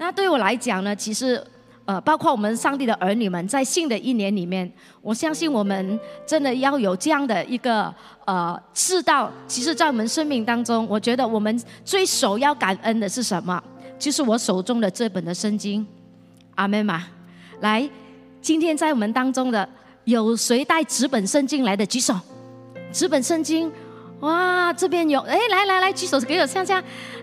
那对我来讲呢，其实呃，包括我们上帝的儿女们，在新的一年里面，我相信我们真的要有这样的一个呃知道，其实，在我们生命当中，我觉得我们最首要感恩的是什么？就是我手中的这本的圣经，阿门嘛。来，今天在我们当中的有谁带纸本圣经来的？举手。纸本圣经，哇，这边有，哎，来来来，举手给我看下。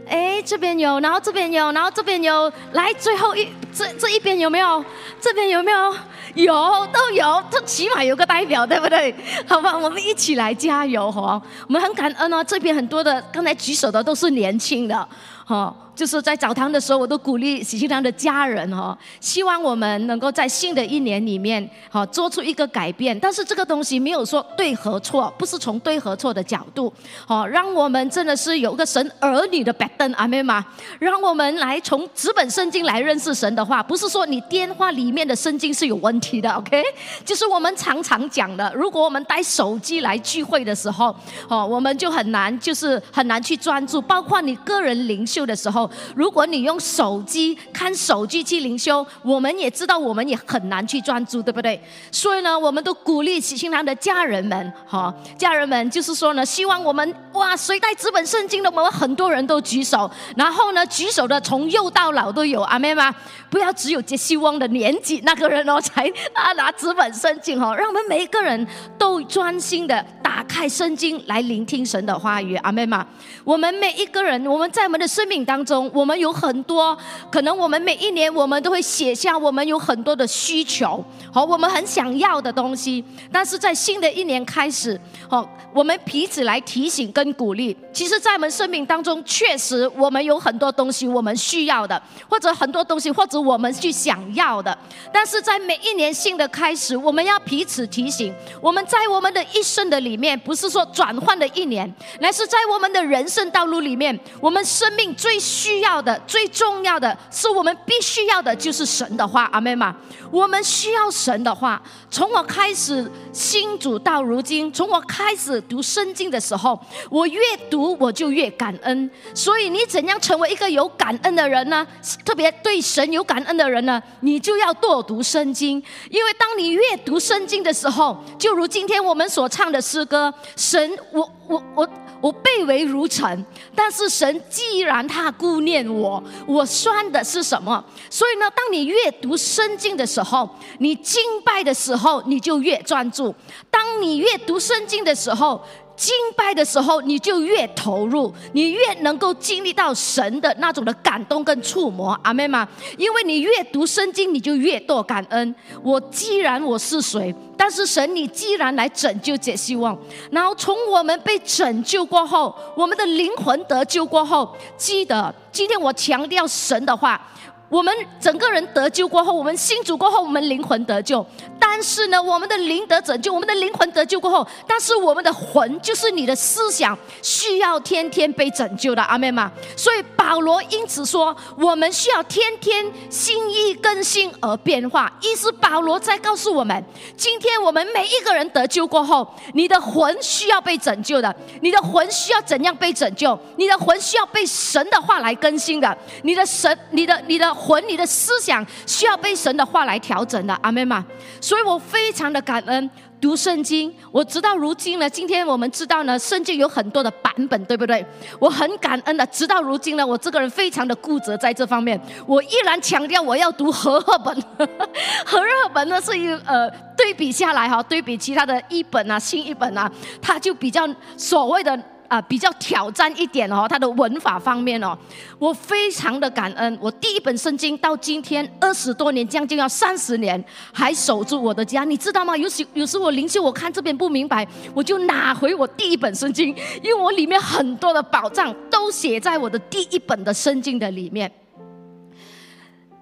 哎，这边有，然后这边有，然后这边有，来，最后一这这一边有没有？这边有没有？有，都有，这起码有个代表，对不对？好吧，我们一起来加油哈！我们很感恩哦，这边很多的刚才举手的都是年轻的，哈。就是在澡堂的时候，我都鼓励喜庆堂的家人哈，希望我们能够在新的一年里面，哈，做出一个改变。但是这个东西没有说对和错，不是从对和错的角度，好，让我们真的是有个神儿女的白等阿妹吗？让我们来从纸本圣经来认识神的话，不是说你电话里面的圣经是有问题的，OK？就是我们常常讲的，如果我们带手机来聚会的时候，哦，我们就很难，就是很难去专注，包括你个人灵修的时候。如果你用手机看手机去灵修，我们也知道我们也很难去专注，对不对？所以呢，我们都鼓励喜庆堂的家人们，哈，家人们就是说呢，希望我们哇，谁带纸本圣经的，我们很多人都举手，然后呢，举手的从幼到老都有，阿妹吗？不要只有杰西翁的年纪那个人哦，才啊拿纸本圣经哦，让我们每一个人都专心的打开圣经来聆听神的话语，阿妹们？我们每一个人，我们在我们的生命当中。我们有很多，可能我们每一年我们都会写下我们有很多的需求，好，我们很想要的东西。但是在新的一年开始，好，我们彼此来提醒跟鼓励。其实，在我们生命当中，确实我们有很多东西我们需要的，或者很多东西或者我们去想要的。但是在每一年新的开始，我们要彼此提醒。我们在我们的一生的里面，不是说转换的一年，乃是在我们的人生道路里面，我们生命最需。需要的最重要的是，我们必须要的就是神的话，阿妹嘛，我们需要神的话。从我开始新主到如今，从我开始读圣经的时候，我越读我就越感恩。所以，你怎样成为一个有感恩的人呢？特别对神有感恩的人呢？你就要多读圣经，因为当你越读圣经的时候，就如今天我们所唱的诗歌，神，我我我。我被为如尘，但是神既然他顾念我，我算的是什么？所以呢，当你阅读圣经的时候，你敬拜的时候，你就越专注；当你阅读圣经的时候，敬拜的时候，你就越投入，你越能够经历到神的那种的感动跟触摸。阿妹吗？因为你越读圣经，你就越多感恩。我既然我是谁？但是神，你既然来拯救解希望，然后从我们被拯救过后，我们的灵魂得救过后，记得今天我强调神的话。我们整个人得救过后，我们新主过后，我们灵魂得救。但是呢，我们的灵得拯救，我们的灵魂得救过后，但是我们的魂，就是你的思想，需要天天被拯救的，阿妹吗？所以保罗因此说，我们需要天天心意更新而变化。意思保罗在告诉我们，今天我们每一个人得救过后，你的魂需要被拯救的，你的魂需要怎样被拯救？你的魂需要被神的话来更新的，你的神，你的你的。魂，你的思想需要被神的话来调整的，阿妹嘛。所以我非常的感恩读圣经。我直到如今呢，今天我们知道呢，圣经有很多的版本，对不对？我很感恩的，直到如今呢，我这个人非常的固执在这方面，我依然强调我要读和合本。和合本呢是一呃对比下来哈，对比其他的一本啊、新一本啊，它就比较所谓的。啊，比较挑战一点哦，它的文法方面哦，我非常的感恩。我第一本圣经到今天二十多年，将近要三十年，还守住我的家，你知道吗？有时有时我灵修，我看这边不明白，我就拿回我第一本圣经，因为我里面很多的宝藏都写在我的第一本的圣经的里面。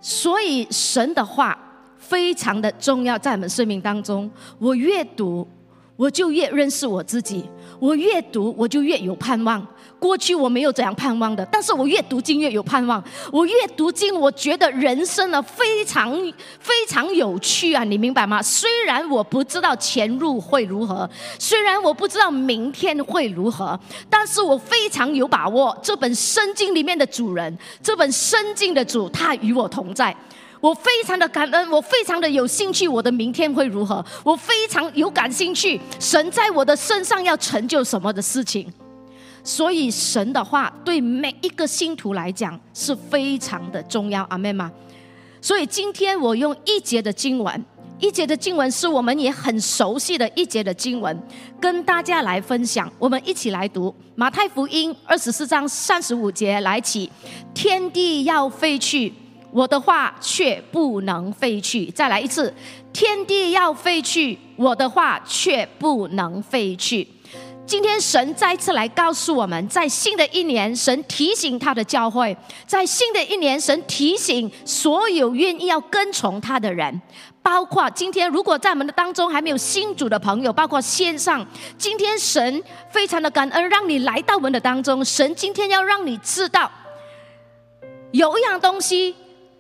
所以神的话非常的重要，在我们生命当中，我越读，我就越认识我自己。我越读，我就越有盼望。过去我没有这样盼望的，但是我越读经越有盼望。我越读经，我觉得人生呢非常非常有趣啊！你明白吗？虽然我不知道前路会如何，虽然我不知道明天会如何，但是我非常有把握。这本圣经里面的主人，这本圣经的主，他与我同在。我非常的感恩，我非常的有兴趣，我的明天会如何？我非常有感兴趣，神在我的身上要成就什么的事情。所以神的话对每一个信徒来讲是非常的重要，阿妹吗？所以今天我用一节的经文，一节的经文是我们也很熟悉的一节的经文，跟大家来分享。我们一起来读马太福音二十四章三十五节来起，天地要废去，我的话却不能废去。再来一次，天地要废去，我的话却不能废去。今天神再次来告诉我们，在新的一年，神提醒他的教会，在新的一年，神提醒所有愿意要跟从他的人，包括今天如果在我们的当中还没有新主的朋友，包括线上，今天神非常的感恩，让你来到我们的当中。神今天要让你知道，有一样东西。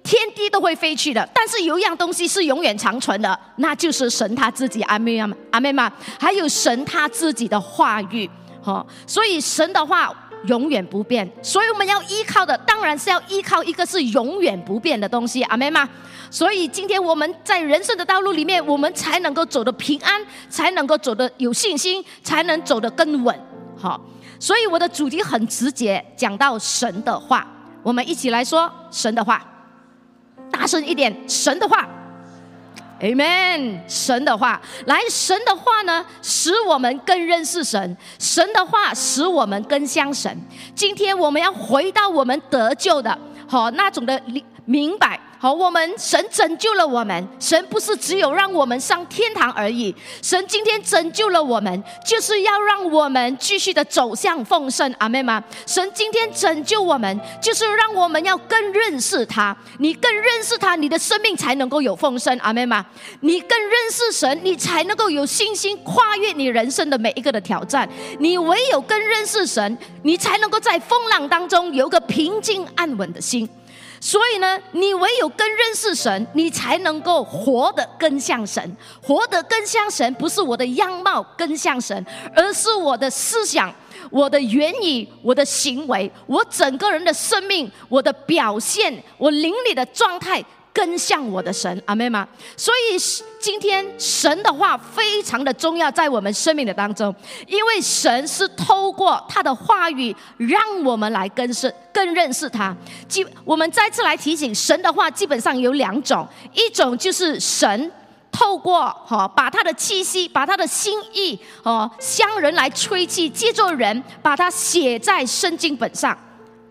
天地都会飞去的，但是有一样东西是永远长存的，那就是神他自己。阿妹阿阿妹吗？还有神他自己的话语，哈，所以神的话永远不变。所以我们要依靠的，当然是要依靠一个是永远不变的东西。阿妹吗？所以今天我们在人生的道路里面，我们才能够走得平安，才能够走得有信心，才能走得更稳。好，所以我的主题很直接，讲到神的话，我们一起来说神的话。大声一点，神的话，Amen。神的话，来，神的话呢，使我们更认识神；神的话，使我们更像神。今天我们要回到我们得救的，好那种的明白。好，我们神拯救了我们，神不是只有让我们上天堂而已。神今天拯救了我们，就是要让我们继续的走向丰盛。阿妹吗？神今天拯救我们，就是让我们要更认识他。你更认识他，你的生命才能够有丰盛。阿妹吗？你更认识神，你才能够有信心跨越你人生的每一个的挑战。你唯有更认识神，你才能够在风浪当中有个平静安稳的心。所以呢，你唯有跟认识神，你才能够活得更像神。活得更像神，不是我的样貌更像神，而是我的思想、我的言语、我的行为、我整个人的生命、我的表现、我灵里的状态。更像我的神，阿妹吗？所以今天神的话非常的重要，在我们生命的当中，因为神是透过他的话语，让我们来更是更认识他。基我们再次来提醒，神的话基本上有两种，一种就是神透过哈把他的气息，把他的心意哦，向人来吹气，借助人把它写在圣经本上。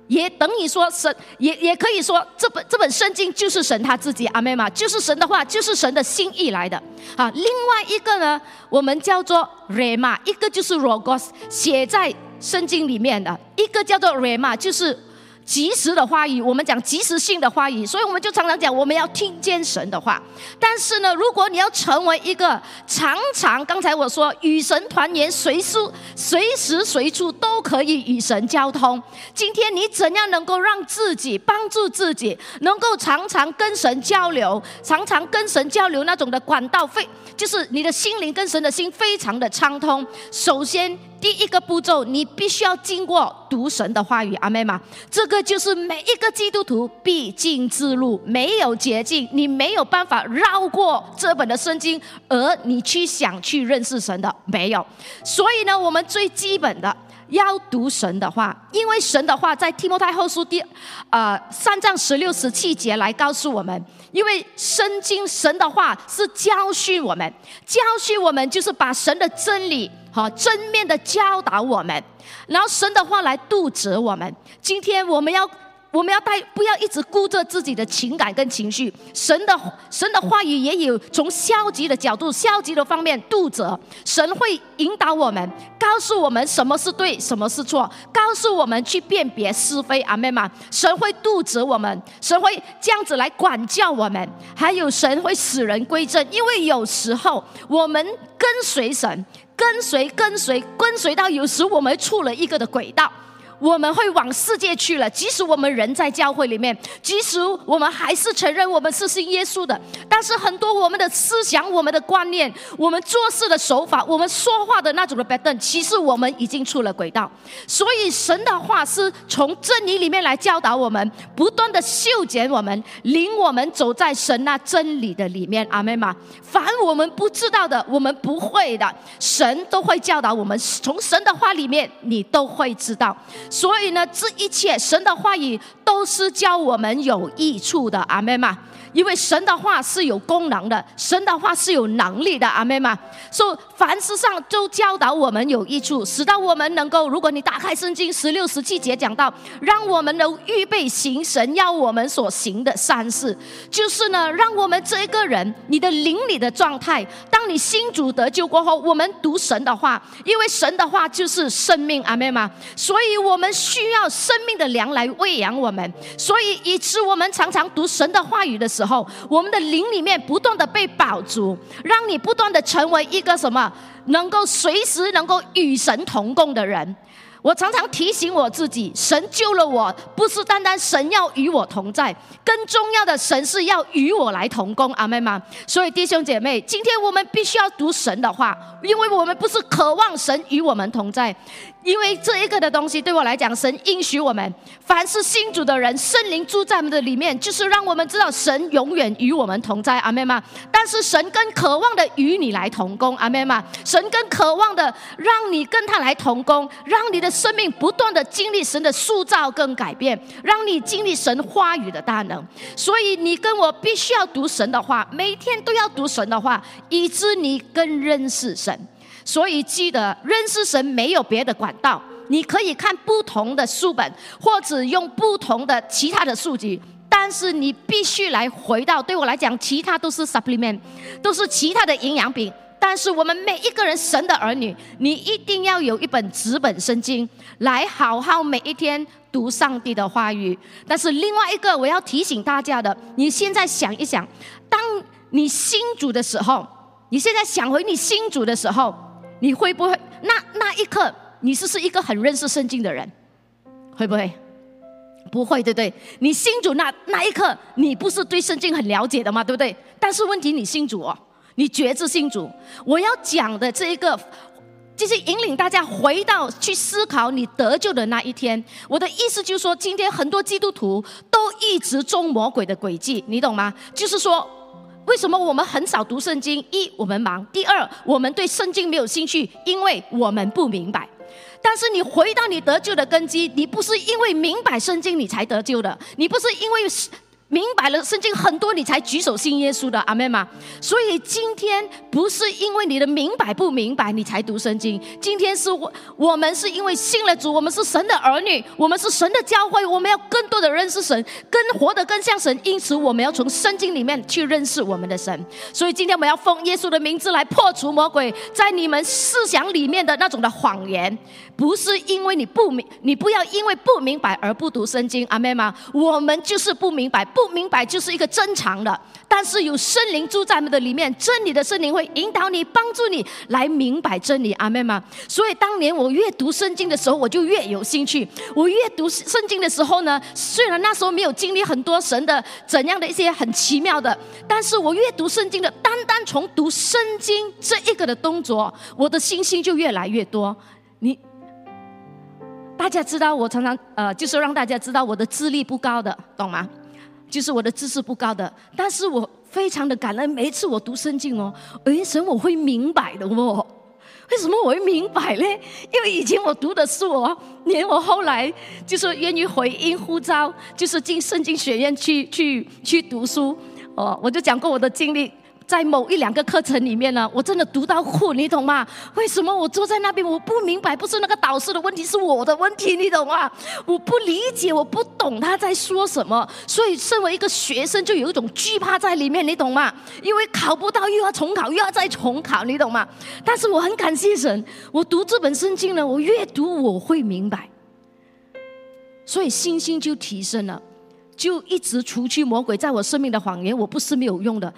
也等于说神，也也可以说这本这本圣经就是神他自己，阿妹嘛，就是神的话，就是神的心意来的。啊，另外一个呢，我们叫做 rema，一个就是 logos，写在圣经里面的，一个叫做 rema，就是。及时的话语，我们讲及时性的话语，所以我们就常常讲，我们要听见神的话。但是呢，如果你要成为一个常常，刚才我说与神团圆，随时随时随处都可以与神交通。今天你怎样能够让自己帮助自己，能够常常跟神交流，常常跟神交流那种的管道，非就是你的心灵跟神的心非常的畅通。首先。第一个步骤，你必须要经过读神的话语，阿妹吗？这个就是每一个基督徒必经之路，没有捷径，你没有办法绕过这本的圣经，而你去想去认识神的，没有。所以呢，我们最基本的要读神的话，因为神的话在提摩太后书第呃三章十六十七节来告诉我们，因为圣经神的话是教训我们，教训我们就是把神的真理。好，正面的教导我们，然后神的话来度责我们。今天我们要，我们要带，不要一直顾着自己的情感跟情绪。神的神的话语也有从消极的角度、消极的方面度责。神会引导我们，告诉我们什么是对，什么是错，告诉我们去辨别是非。阿妹吗？神会度责我们，神会这样子来管教我们。还有神会使人归正，因为有时候我们跟随神。跟随，跟随，跟随到有时我们出了一个的轨道，我们会往世界去了。即使我们人在教会里面，即使我们还是承认我们是信耶稣的，但是很多我们的思想、我们的观念、我们做事的手法、我们说话的那种的 pattern，其实我们已经出了轨道。所以神的话是从真理里面来教导我们，不断的修剪我们，领我们走在神那真理的里面。阿妹吗？凡我们不知道的，我们不会的，神都会教导我们。从神的话里面，你都会知道。所以呢，这一切神的话语都是教我们有益处的。阿妹吗？因为神的话是有功能的，神的话是有能力的，阿妹吗？说凡事上都教导我们有益处，使到我们能够，如果你打开圣经十六十七节讲到，让我们能预备行神要我们所行的善事，就是呢，让我们这一个人，你的灵里的状态，当你心主得救过后，我们读神的话，因为神的话就是生命，阿妹吗？所以我们需要生命的粮来喂养我们，所以以致我们常常读神的话语的时候。后，我们的灵里面不断的被饱足，让你不断的成为一个什么，能够随时能够与神同共的人。我常常提醒我自己，神救了我，不是单单神要与我同在，更重要的，神是要与我来同工。阿妹吗？所以弟兄姐妹，今天我们必须要读神的话，因为我们不是渴望神与我们同在。因为这一个的东西对我来讲，神应许我们，凡是信主的人，圣灵住在我们的里面，就是让我们知道神永远与我们同在，阿妹吗？但是神更渴望的与你来同工，阿妹吗？神更渴望的让你跟他来同工，让你的生命不断的经历神的塑造跟改变，让你经历神话语的大能。所以你跟我必须要读神的话，每天都要读神的话，以致你更认识神。所以记得认识神没有别的管道，你可以看不同的书本，或者用不同的其他的数据，但是你必须来回到。对我来讲，其他都是 supplement，都是其他的营养品。但是我们每一个人神的儿女，你一定要有一本纸本圣经，来好好每一天读上帝的话语。但是另外一个我要提醒大家的，你现在想一想，当你新主的时候，你现在想回你新主的时候。你会不会那那一刻，你是是一个很认识圣经的人，会不会？不会，对不对？你信主那那一刻，你不是对圣经很了解的吗？对不对？但是问题，你信主哦，你觉知信主。我要讲的这一个，就是引领大家回到去思考你得救的那一天。我的意思就是说，今天很多基督徒都一直中魔鬼的诡计，你懂吗？就是说。为什么我们很少读圣经？一，我们忙；第二，我们对圣经没有兴趣，因为我们不明白。但是你回到你得救的根基，你不是因为明白圣经你才得救的，你不是因为。明白了圣经很多，你才举手信耶稣的，阿妹吗？所以今天不是因为你的明白不明白你才读圣经，今天是我我们是因为信了主，我们是神的儿女，我们是神的教会，我们要更多的认识神，更活得更像神，因此我们要从圣经里面去认识我们的神。所以今天我们要奉耶稣的名字来破除魔鬼在你们思想里面的那种的谎言，不是因为你不明，你不要因为不明白而不读圣经，阿妹吗？我们就是不明白不。明白就是一个正常的，但是有圣灵住在我们的里面，真理的圣灵会引导你、帮助你来明白真理。阿妹吗？所以当年我阅读圣经的时候，我就越有兴趣。我阅读圣经的时候呢，虽然那时候没有经历很多神的怎样的一些很奇妙的，但是我阅读圣经的，单单从读圣经这一个的动作，我的信心就越来越多。你大家知道，我常常呃，就是让大家知道我的智力不高的，懂吗？就是我的知识不高的，但是我非常的感恩。每一次我读圣经哦，哎，神我会明白的哦。为什么我会明白呢？因为以前我读的书哦，连我后来就是愿意回应呼召，就是进圣经学院去去去读书哦，我就讲过我的经历。在某一两个课程里面呢，我真的读到哭，你懂吗？为什么我坐在那边我不明白？不是那个导师的问题，是我的问题，你懂吗？我不理解，我不懂他在说什么，所以身为一个学生就有一种惧怕在里面，你懂吗？因为考不到又要重考，又要再重考，你懂吗？但是我很感谢神，我读这本圣经呢，我越读我会明白，所以信心就提升了，就一直除去魔鬼在我生命的谎言，我不是没有用的。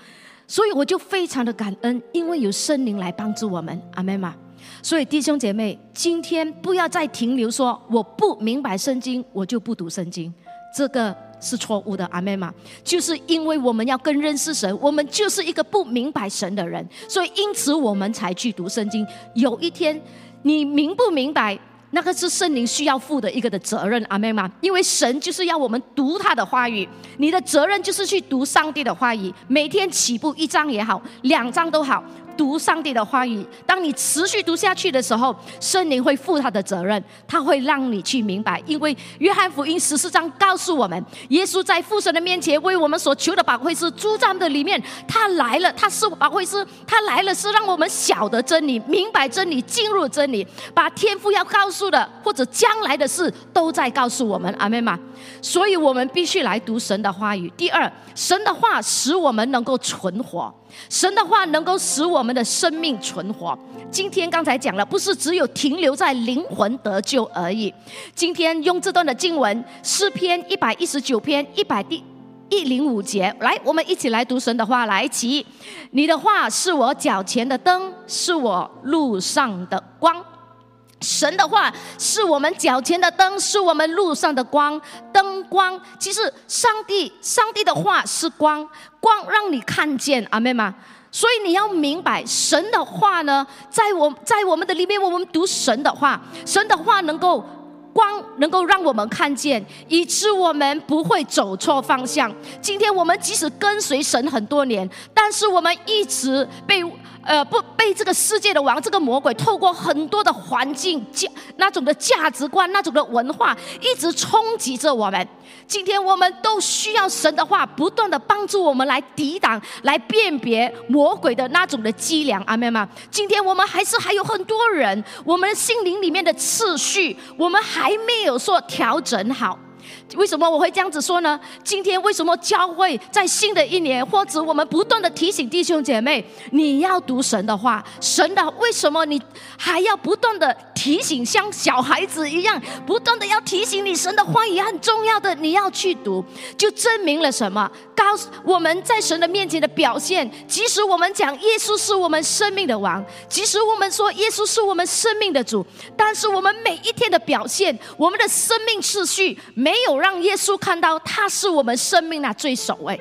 所以我就非常的感恩，因为有圣灵来帮助我们，阿妹吗？所以弟兄姐妹，今天不要再停留说我不明白圣经，我就不读圣经，这个是错误的。阿妹嘛，就是因为我们要更认识神，我们就是一个不明白神的人，所以因此我们才去读圣经。有一天，你明不明白？那个是圣灵需要负的一个的责任，阿妹吗？因为神就是要我们读他的话语，你的责任就是去读上帝的话语，每天起步一张也好，两张都好。读上帝的话语，当你持续读下去的时候，圣灵会负他的责任，他会让你去明白。因为约翰福音十四章告诉我们，耶稣在父神的面前为我们所求的宝贵是住在的里面，他来了，他是宝贵师，他来了是让我们晓得真理，明白真理，进入真理，把天父要告诉的或者将来的事都在告诉我们。阿妹吗？所以我们必须来读神的话语。第二，神的话使我们能够存活。神的话能够使我们的生命存活。今天刚才讲了，不是只有停留在灵魂得救而已。今天用这段的经文，诗篇一百一十九篇一百第一零五节，来，我们一起来读神的话。来，起，你的话是我脚前的灯，是我路上的光。神的话是我们脚前的灯，是我们路上的光。灯光，其实上帝，上帝的话是光，光让你看见，阿妹吗？所以你要明白，神的话呢，在我，在我们的里面，我们读神的话，神的话能够光，能够让我们看见，以致我们不会走错方向。今天我们即使跟随神很多年，但是我们一直被。呃，不被这个世界的王，这个魔鬼，透过很多的环境价那种的价值观，那种的文化，一直冲击着我们。今天我们都需要神的话，不断的帮助我们来抵挡、来辨别魔鬼的那种的伎俩。阿妹吗？今天我们还是还有很多人，我们心灵里面的次序，我们还没有说调整好。为什么我会这样子说呢？今天为什么教会在新的一年，或者我们不断的提醒弟兄姐妹，你要读神的话，神的为什么你还要不断的提醒，像小孩子一样，不断的要提醒你，神的话也很重要的，你要去读，就证明了什么？告诉我们在神的面前的表现，即使我们讲耶稣是我们生命的王，即使我们说耶稣是我们生命的主，但是我们每一天的表现，我们的生命次序没有让耶稣看到他是我们生命的最首位。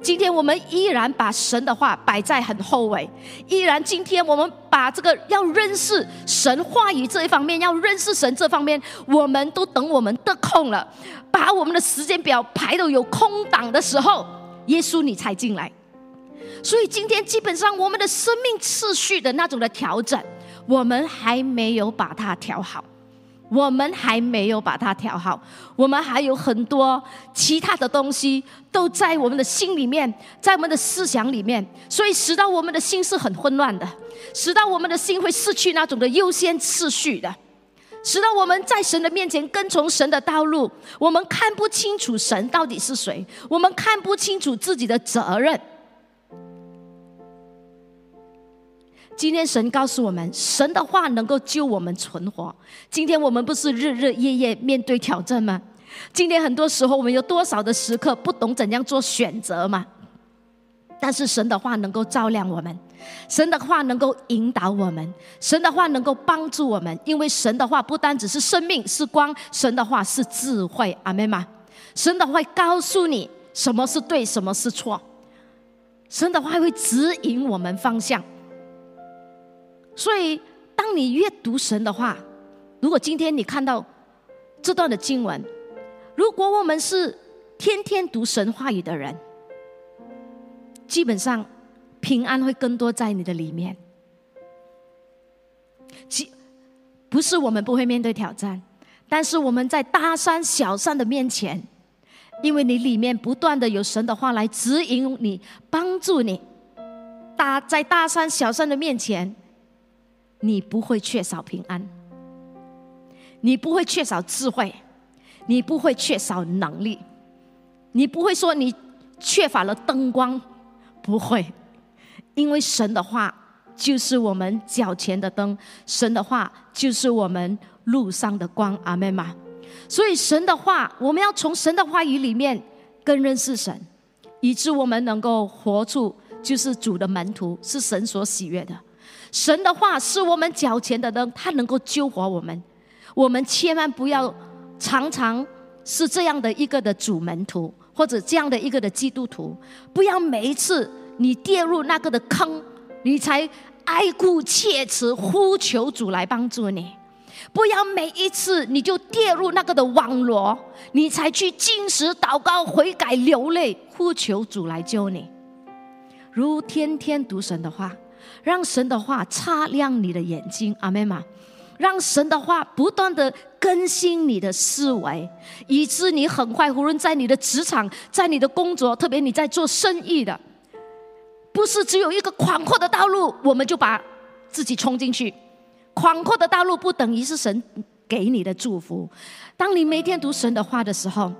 今天我们依然把神的话摆在很后尾，依然今天我们把这个要认识神话语这一方面，要认识神这方面，我们都等我们得空了，把我们的时间表排到有空档的时候，耶稣你才进来。所以今天基本上我们的生命次序的那种的调整，我们还没有把它调好。我们还没有把它调好，我们还有很多其他的东西都在我们的心里面，在我们的思想里面，所以使到我们的心是很混乱的，使到我们的心会失去那种的优先次序的，使到我们在神的面前跟从神的道路，我们看不清楚神到底是谁，我们看不清楚自己的责任。今天神告诉我们，神的话能够救我们存活。今天我们不是日日夜夜面对挑战吗？今天很多时候我们有多少的时刻不懂怎样做选择吗？但是神的话能够照亮我们，神的话能够引导我们，神的话能够帮助我们。因为神的话不单只是生命是光，神的话是智慧。阿门吗？神的话告诉你什么是对，什么是错。神的话会指引我们方向。所以，当你阅读神的话，如果今天你看到这段的经文，如果我们是天天读神话语的人，基本上平安会更多在你的里面。其不是我们不会面对挑战，但是我们在大山小山的面前，因为你里面不断的有神的话来指引你、帮助你，大在大山小山的面前。你不会缺少平安，你不会缺少智慧，你不会缺少能力，你不会说你缺乏了灯光，不会，因为神的话就是我们脚前的灯，神的话就是我们路上的光，阿门吗？所以神的话，我们要从神的话语里面更认识神，以致我们能够活出就是主的门徒，是神所喜悦的。神的话是我们脚前的灯，它能够救活我们。我们千万不要常常是这样的一个的主门徒，或者这样的一个的基督徒，不要每一次你跌入那个的坑，你才哀哭切齿呼求主来帮助你。不要每一次你就跌入那个的网罗，你才去进食、祷告、悔改、流泪、呼求主来救你。如天天读神的话，让神的话擦亮你的眼睛，阿妹吗？让神的话不断的更新你的思维，以致你很快，无论在你的职场，在你的工作，特别你在做生意的，不是只有一个宽阔的道路，我们就把自己冲进去。宽阔的道路不等于是神给你的祝福。当你每天读神的话的时候，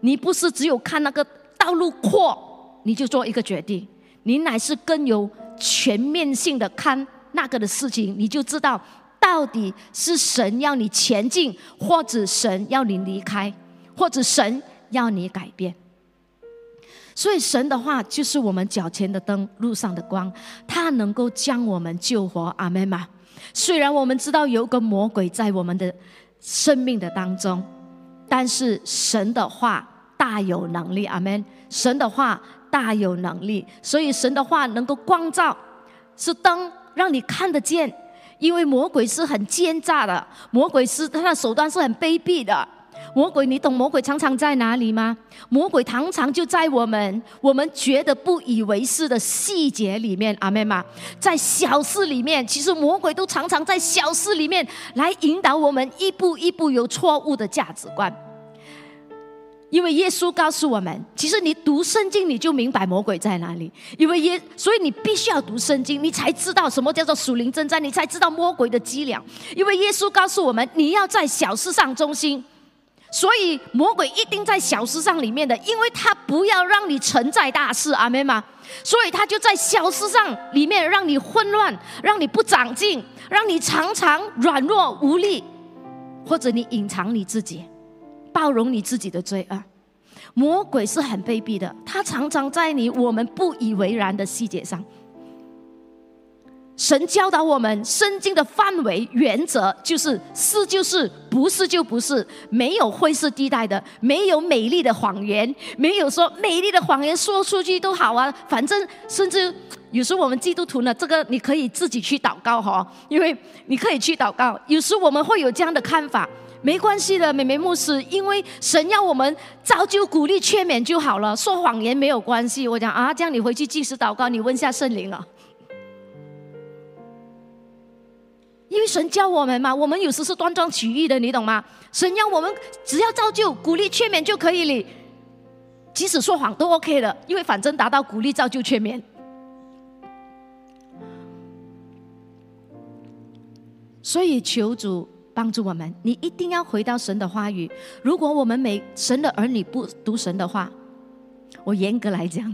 你不是只有看那个道路阔，你就做一个决定，你乃是更有全面性的看那个的事情，你就知道到底是神要你前进，或者神要你离开，或者神要你改变。所以神的话就是我们脚前的灯，路上的光，它能够将我们救活。阿门吗？虽然我们知道有个魔鬼在我们的生命的当中，但是神的话大有能力，阿门。神的话大有能力，所以神的话能够光照，是灯，让你看得见。因为魔鬼是很奸诈的，魔鬼是他的手段是很卑鄙的。魔鬼，你懂魔鬼常常在哪里吗？魔鬼常常就在我们我们觉得不以为是的细节里面，阿妹吗？在小事里面，其实魔鬼都常常在小事里面来引导我们一步一步有错误的价值观。因为耶稣告诉我们，其实你读圣经你就明白魔鬼在哪里。因为耶，所以你必须要读圣经，你才知道什么叫做属灵征战，你才知道魔鬼的伎俩。因为耶稣告诉我们，你要在小事上忠心。所以魔鬼一定在小事上里面的，因为他不要让你承载大事，阿门吗？所以他就在小事上里面让你混乱，让你不长进，让你常常软弱无力，或者你隐藏你自己，包容你自己的罪恶。魔鬼是很卑鄙的，他常常在你我们不以为然的细节上。神教导我们，圣经的范围原则就是是就是，不是就不是，没有灰色地带的，没有美丽的谎言，没有说美丽的谎言说出去都好啊。反正甚至有时我们基督徒呢，这个你可以自己去祷告哈，因为你可以去祷告。有时我们会有这样的看法，没关系的，美美牧师，因为神要我们早就鼓励劝勉就好了，说谎言没有关系。我讲啊，这样你回去即时祷告，你问下圣灵了。因为神教我们嘛，我们有时是断章取义的，你懂吗？神要我们只要造就、鼓励、劝勉就可以了，即使说谎都 OK 的，因为反正达到鼓励、造就、劝勉。所以求主帮助我们，你一定要回到神的话语。如果我们每神的儿女不读神的话，我严格来讲，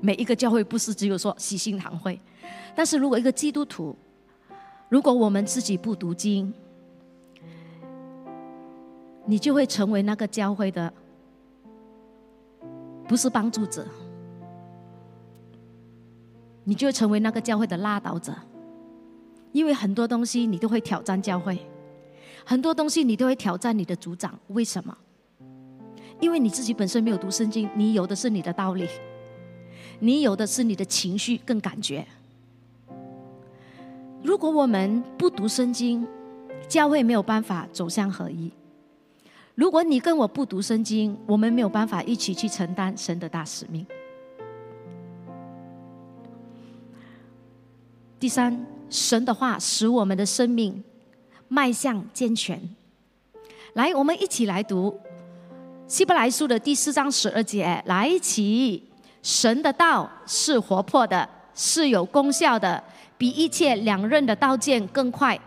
每一个教会不是只有说喜心堂会，但是如果一个基督徒。如果我们自己不读经，你就会成为那个教会的不是帮助者，你就会成为那个教会的拉倒者。因为很多东西你都会挑战教会，很多东西你都会挑战你的组长。为什么？因为你自己本身没有读圣经，你有的是你的道理，你有的是你的情绪跟感觉。如果我们不读圣经，教会没有办法走向合一。如果你跟我不读圣经，我们没有办法一起去承担神的大使命。第三，神的话使我们的生命迈向健全。来，我们一起来读希伯来书的第四章十二节。来一起，神的道是活泼的，是有功效的。比一切两刃的刀剑更快，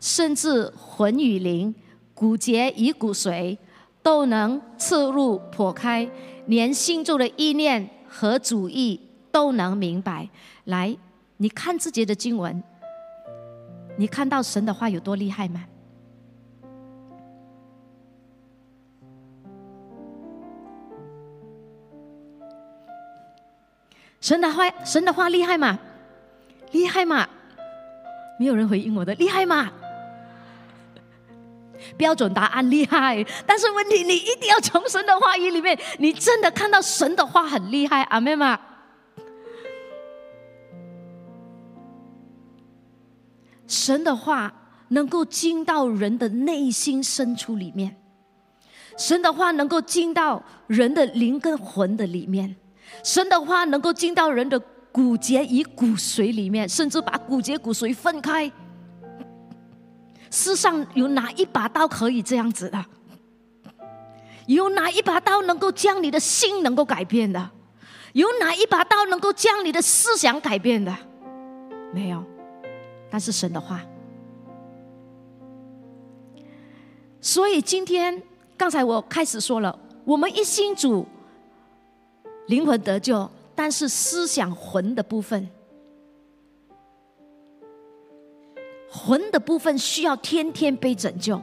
甚至魂与灵、骨节与骨髓都能刺入破开，连心中的意念和主意都能明白。来，你看自己的经文，你看到神的话有多厉害吗？神的话，神的话厉害吗？厉害吗？没有人回应我的，厉害吗？标准答案厉害，但是问题你一定要从神的话语里面，你真的看到神的话很厉害，阿妹吗？神的话能够进到人的内心深处里面，神的话能够进到人的灵跟魂的里面，神的话能够进到人的骨节与骨髓里面，甚至把骨节骨髓分开。世上有哪一把刀可以这样子的？有哪一把刀能够将你的心能够改变的？有哪一把刀能够将你的思想改变的？没有，但是神的话。所以今天，刚才我开始说了，我们一心主灵魂得救，但是思想魂的部分。魂的部分需要天天被拯救，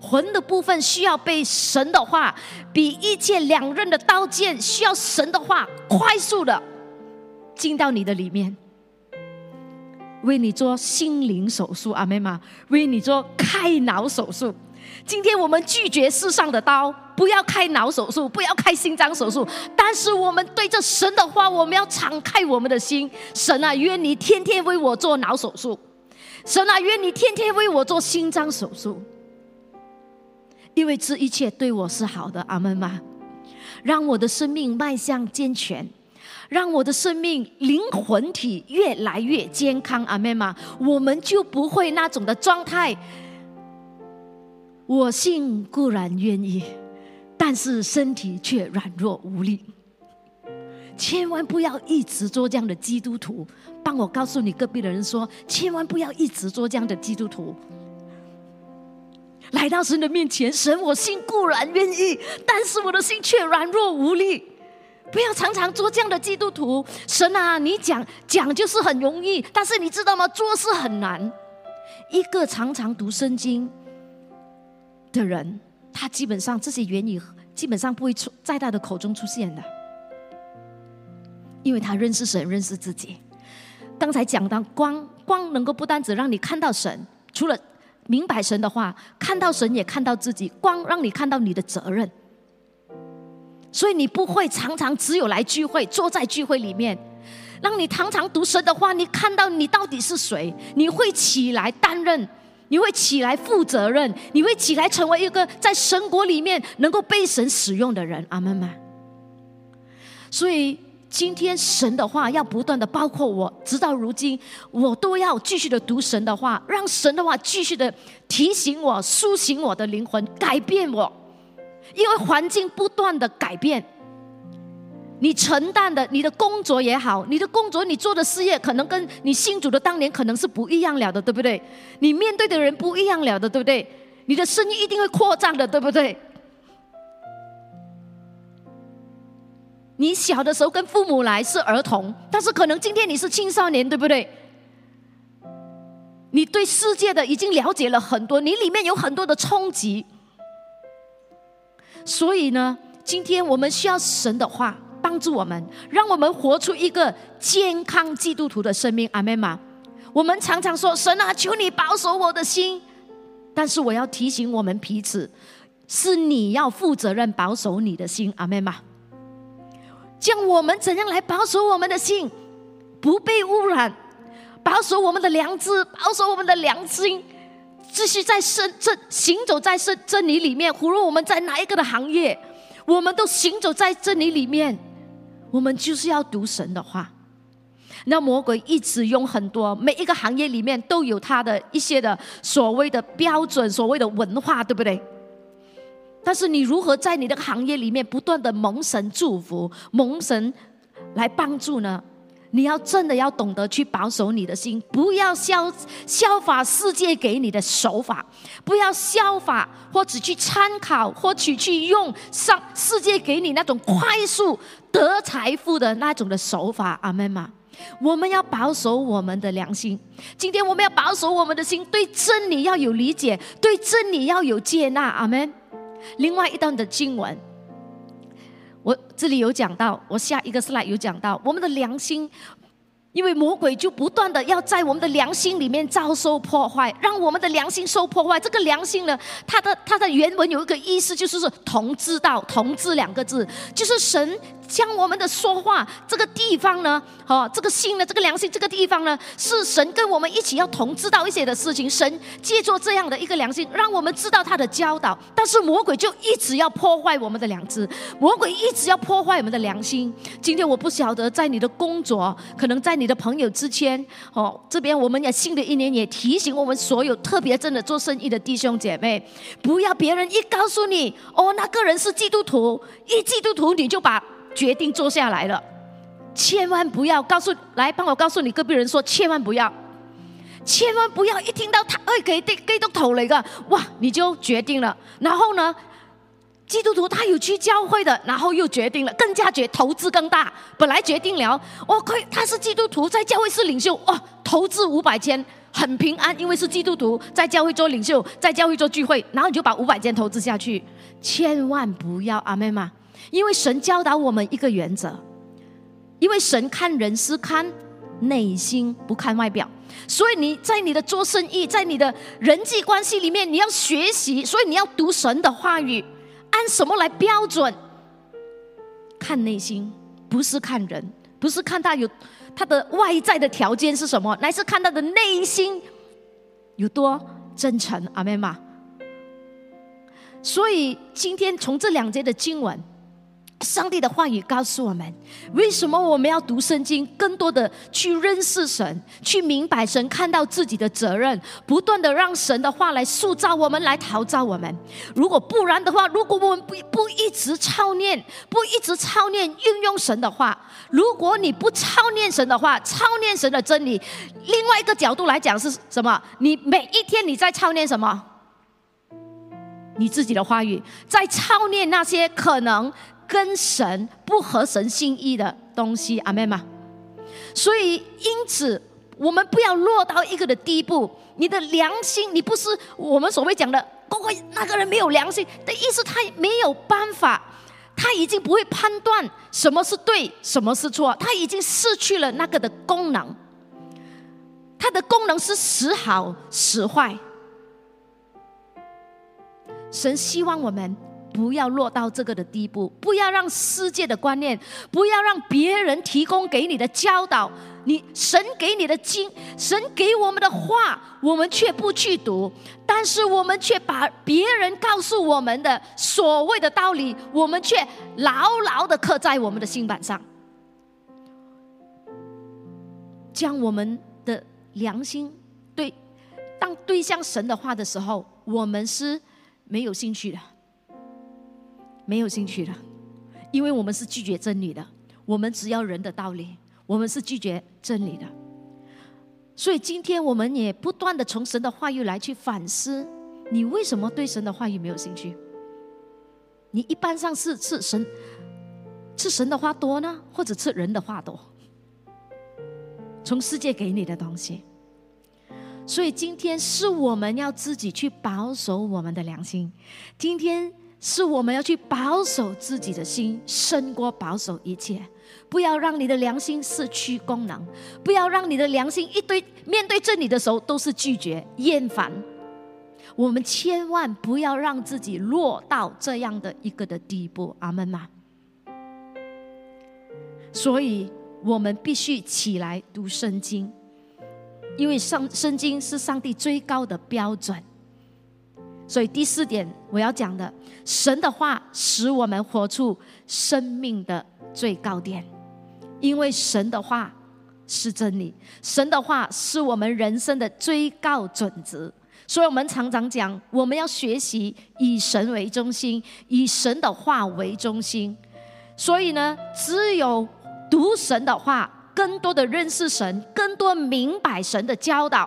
魂的部分需要被神的话，比一切两刃的刀剑需要神的话快速的进到你的里面，为你做心灵手术，阿妹妈，为你做开脑手术。今天我们拒绝世上的刀，不要开脑手术，不要开心脏手术，但是我们对着神的话，我们要敞开我们的心。神啊，愿你天天为我做脑手术。神啊，愿你天天为我做心脏手术，因为这一切对我是好的。阿门吗？让我的生命迈向健全，让我的生命灵魂体越来越健康。阿妹吗？我们就不会那种的状态。我心固然愿意，但是身体却软弱无力。千万不要一直做这样的基督徒。帮我告诉你隔壁的人说，千万不要一直做这样的基督徒。来到神的面前，神，我心固然愿意，但是我的心却软弱无力。不要常常做这样的基督徒。神啊，你讲讲就是很容易，但是你知道吗？做是很难。一个常常读圣经的人，他基本上这些言语基本上不会出在他的口中出现的，因为他认识神，认识自己。刚才讲到光，光能够不单只让你看到神，除了明白神的话，看到神也看到自己。光让你看到你的责任，所以你不会常常只有来聚会，坐在聚会里面，让你常常读神的话。你看到你到底是谁？你会起来担任，你会起来负责任，你会起来成为一个在神国里面能够被神使用的人。阿门吗？所以。今天神的话要不断的包括我，直到如今，我都要继续的读神的话，让神的话继续的提醒我、苏醒我的灵魂，改变我。因为环境不断的改变，你承担的你的工作也好，你的工作你做的事业，可能跟你信主的当年可能是不一样了的，对不对？你面对的人不一样了的，对不对？你的生意一定会扩张的，对不对？你小的时候跟父母来是儿童，但是可能今天你是青少年，对不对？你对世界的已经了解了很多，你里面有很多的冲击。所以呢，今天我们需要神的话帮助我们，让我们活出一个健康基督徒的生命。阿门吗？我们常常说神啊，求你保守我的心，但是我要提醒我们彼此，是你要负责任保守你的心。阿门吗？将我们怎样来保守我们的心，不被污染，保守我们的良知，保守我们的良心，继续在圣这行走在圣真理里面。无论我们在哪一个的行业，我们都行走在真理里面。我们就是要读神的话。那魔鬼一直用很多，每一个行业里面都有他的一些的所谓的标准，所谓的文化，对不对？但是你如何在你的行业里面不断的蒙神祝福、蒙神来帮助呢？你要真的要懂得去保守你的心，不要效效法世界给你的手法，不要效法或者去参考或者去用上世界给你那种快速得财富的那种的手法。阿门吗？我们要保守我们的良心。今天我们要保守我们的心，对真理要有理解，对真理要有接纳。阿门。另外一段的经文，我这里有讲到，我下一个 slide 有讲到，我们的良心因为魔鬼就不断的要在我们的良心里面遭受破坏，让我们的良心受破坏。这个良心呢，它的它的原文有一个意思，就是说同知道，同知两个字，就是神。将我们的说话这个地方呢，哦，这个心呢，这个良心这个地方呢，是神跟我们一起要同知道一些的事情。神借助这样的一个良心，让我们知道他的教导。但是魔鬼就一直要破坏我们的良知，魔鬼一直要破坏我们的良心。今天我不晓得在你的工作，可能在你的朋友之间，哦，这边我们也新的一年也提醒我们所有特别真的做生意的弟兄姐妹，不要别人一告诉你，哦，那个人是基督徒，一基督徒你就把。决定坐下来了，千万不要告诉来帮我告诉你隔壁人说，千万不要，千万不要一听到他会给给给都投了一个哇，你就决定了。然后呢，基督徒他有去教会的，然后又决定了，更加决投资更大。本来决定了，哦，可以他是基督徒，在教会是领袖，哦，投资五百千很平安，因为是基督徒在教会做领袖，在教会做聚会，然后你就把五百千投资下去，千万不要阿妹嘛？因为神教导我们一个原则，因为神看人是看内心，不看外表，所以你在你的做生意，在你的人际关系里面，你要学习，所以你要读神的话语，按什么来标准？看内心，不是看人，不是看他有他的外在的条件是什么，乃是看他的内心有多真诚。阿妹妈，所以今天从这两节的经文。上帝的话语告诉我们，为什么我们要读圣经，更多的去认识神，去明白神，看到自己的责任，不断的让神的话来塑造我们，来陶造我们。如果不然的话，如果我们不不一直操念，不一直操念运用神的话，如果你不操念神的话，操念神的真理，另外一个角度来讲是什么？你每一天你在操念什么？你自己的话语，在操念那些可能。跟神不合神心意的东西，阿妹吗？所以因此，我们不要落到一个的地步。你的良心，你不是我们所谓讲的，各位那个人没有良心的意思，他没有办法，他已经不会判断什么是对，什么是错，他已经失去了那个的功能。他的功能是时好时坏。神希望我们。不要落到这个的地步，不要让世界的观念，不要让别人提供给你的教导，你神给你的经，神给我们的话，我们却不去读，但是我们却把别人告诉我们的所谓的道理，我们却牢牢的刻在我们的心板上，将我们的良心对当对象神的话的时候，我们是没有兴趣的。没有兴趣的，因为我们是拒绝真理的，我们只要人的道理，我们是拒绝真理的。所以今天我们也不断的从神的话语来去反思，你为什么对神的话语没有兴趣？你一般上是吃神，吃神的话多呢，或者吃人的话多？从世界给你的东西。所以今天是我们要自己去保守我们的良心。今天。是我们要去保守自己的心，胜过保守一切。不要让你的良心失去功能，不要让你的良心一堆面对真理的时候都是拒绝、厌烦。我们千万不要让自己落到这样的一个的地步。阿门吗？所以我们必须起来读圣经，因为上圣经是上帝最高的标准。所以第四点我要讲的，神的话使我们活出生命的最高点，因为神的话是真理，神的话是我们人生的最高准则。所以我们常常讲，我们要学习以神为中心，以神的话为中心。所以呢，只有读神的话，更多的认识神，更多明白神的教导。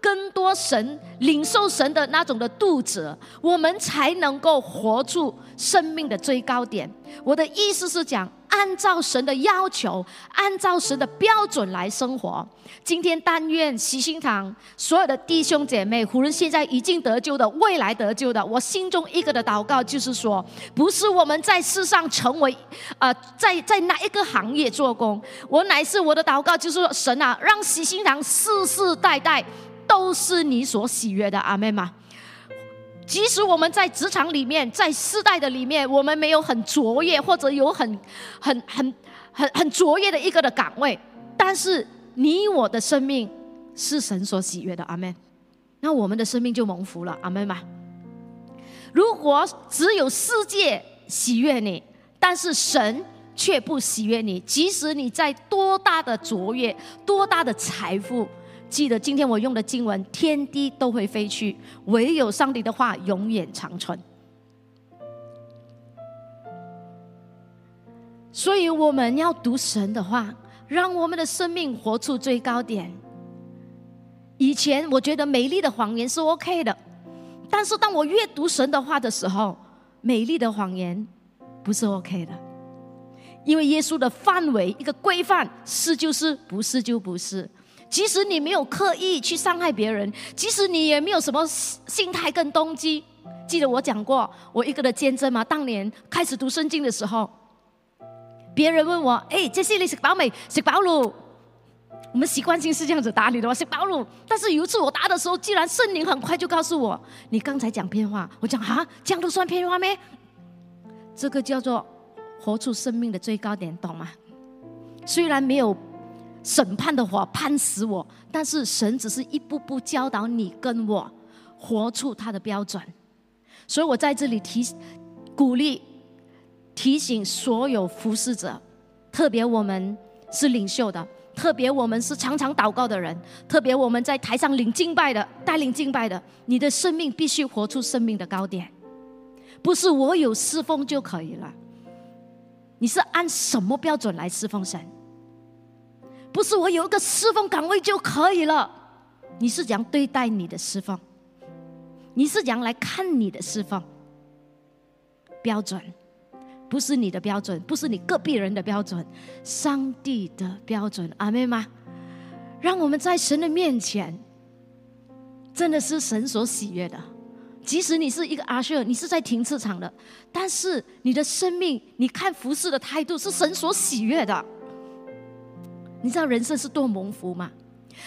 更多神领受神的那种的肚子，我们才能够活出生命的最高点。我的意思是讲，按照神的要求，按照神的标准来生活。今天但愿喜心堂所有的弟兄姐妹，无论现在已经得救的，未来得救的，我心中一个的祷告就是说，不是我们在世上成为，呃，在在哪一个行业做工，我乃是我的祷告就是说，神啊，让喜心堂世世代代都是你所喜悦的，阿妹吗？即使我们在职场里面，在世代的里面，我们没有很卓越，或者有很、很、很、很、很卓越的一个的岗位，但是你我的生命是神所喜悦的，阿门。那我们的生命就蒙福了，阿门吗？如果只有世界喜悦你，但是神却不喜悦你，即使你在多大的卓越、多大的财富。记得今天我用的经文，天地都会飞去，唯有上帝的话永远长存。所以我们要读神的话，让我们的生命活出最高点。以前我觉得美丽的谎言是 OK 的，但是当我阅读神的话的时候，美丽的谎言不是 OK 的，因为耶稣的范围一个规范是就是，不是就不是。即使你没有刻意去伤害别人，即使你也没有什么心态跟动机，记得我讲过我一个的见证吗？当年开始读圣经的时候，别人问我：“哎，这些你是保美是保鲁？”我们习惯性是这样子打你的，是保鲁。但是有一次我答的时候，既然圣灵很快就告诉我：“你刚才讲骗话。”我讲啊，这样都算骗话咩？这个叫做活出生命的最高点，懂吗？虽然没有。审判的火判死我，但是神只是一步步教导你跟我活出他的标准，所以我在这里提鼓励提醒所有服侍者，特别我们是领袖的，特别我们是常常祷告的人，特别我们在台上领敬拜的带领敬拜的，你的生命必须活出生命的高点，不是我有侍奉就可以了，你是按什么标准来侍奉神？不是我有一个侍奉岗位就可以了，你是怎样对待你的侍奉？你是怎样来看你的侍奉？标准不是你的标准，不是你个别人的标准，上帝的标准，阿妹吗？让我们在神的面前，真的是神所喜悦的。即使你是一个阿舍，你是在停车场的，但是你的生命，你看服侍的态度是神所喜悦的。你知道人生是多蒙福吗？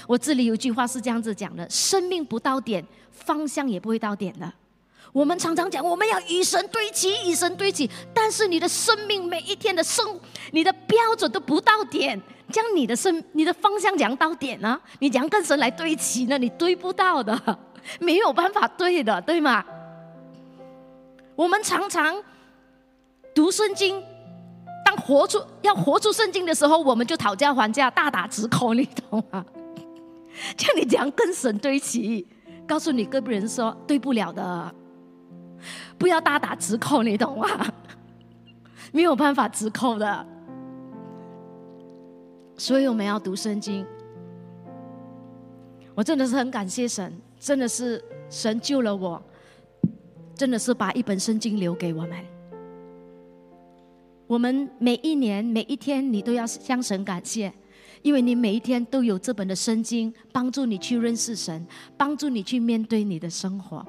我这里有句话是这样子讲的：生命不到点，方向也不会到点的。我们常常讲我们要与神对齐，与神对齐，但是你的生命每一天的生，你的标准都不到点，这样你的生，你的方向讲到点呢？你讲跟神来对齐呢？你对不到的，没有办法对的，对吗？我们常常读圣经。活出要活出圣经的时候，我们就讨价还价，大打折扣，你懂吗？叫 你这样跟神对齐，告诉你隔壁人说对不了的，不要大打折扣，你懂吗？没有办法折扣的，所以我们要读圣经。我真的是很感谢神，真的是神救了我，真的是把一本圣经留给我们。我们每一年每一天，你都要向神感谢，因为你每一天都有这本的圣经帮助你去认识神，帮助你去面对你的生活。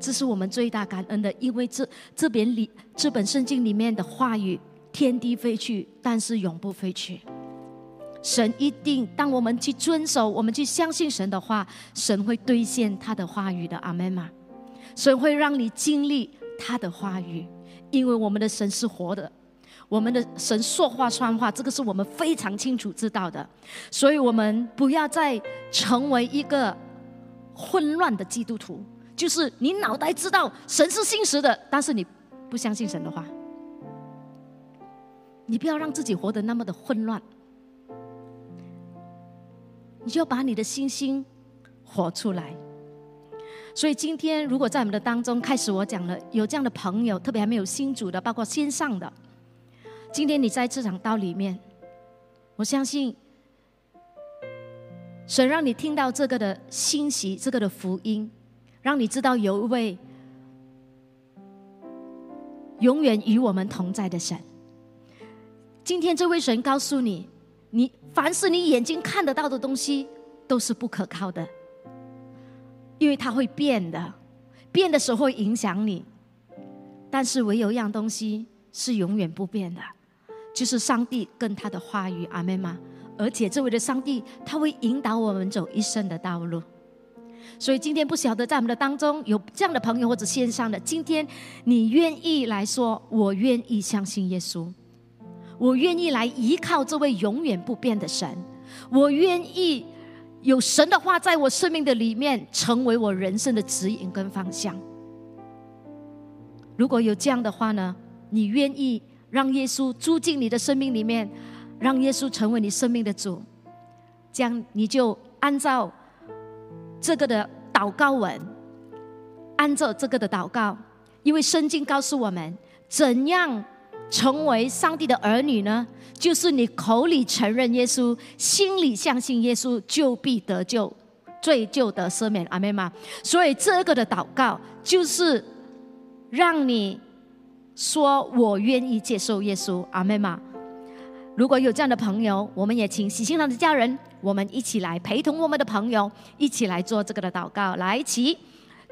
这是我们最大感恩的，因为这这边里这本圣经里面的话语，天地飞去，但是永不飞去。神一定，当我们去遵守，我们去相信神的话，神会兑现他的话语的。阿门吗？神会让你经历他的话语。因为我们的神是活的，我们的神说话算话，这个是我们非常清楚知道的，所以我们不要再成为一个混乱的基督徒，就是你脑袋知道神是信实的，但是你不相信神的话，你不要让自己活得那么的混乱，你就要把你的信心活出来。所以今天，如果在我们的当中开始，我讲了有这样的朋友，特别还没有新主的，包括线上的。今天你在这场道里面，我相信神让你听到这个的信息，这个的福音，让你知道有一位永远与我们同在的神，今天这位神告诉你，你凡是你眼睛看得到的东西都是不可靠的，因为它会变的，变的时候会影响你。但是唯有一样东西是永远不变的，就是上帝跟他的话语，阿门吗？而且这位的上帝他会引导我们走一生的道路。所以今天不晓得在我们的当中有这样的朋友或者线上的，今天你愿意来说，我愿意相信耶稣，我愿意来依靠这位永远不变的神，我愿意有神的话在我生命的里面成为我人生的指引跟方向。如果有这样的话呢，你愿意让耶稣住进你的生命里面，让耶稣成为你生命的主，这样你就按照。这个的祷告文，按照这个的祷告，因为圣经告诉我们，怎样成为上帝的儿女呢？就是你口里承认耶稣，心里相信耶稣，就必得救，罪就得赦免。阿妹吗？所以这个的祷告，就是让你说我愿意接受耶稣。阿妹吗？如果有这样的朋友，我们也请喜信堂的家人，我们一起来陪同我们的朋友，一起来做这个的祷告。来，起，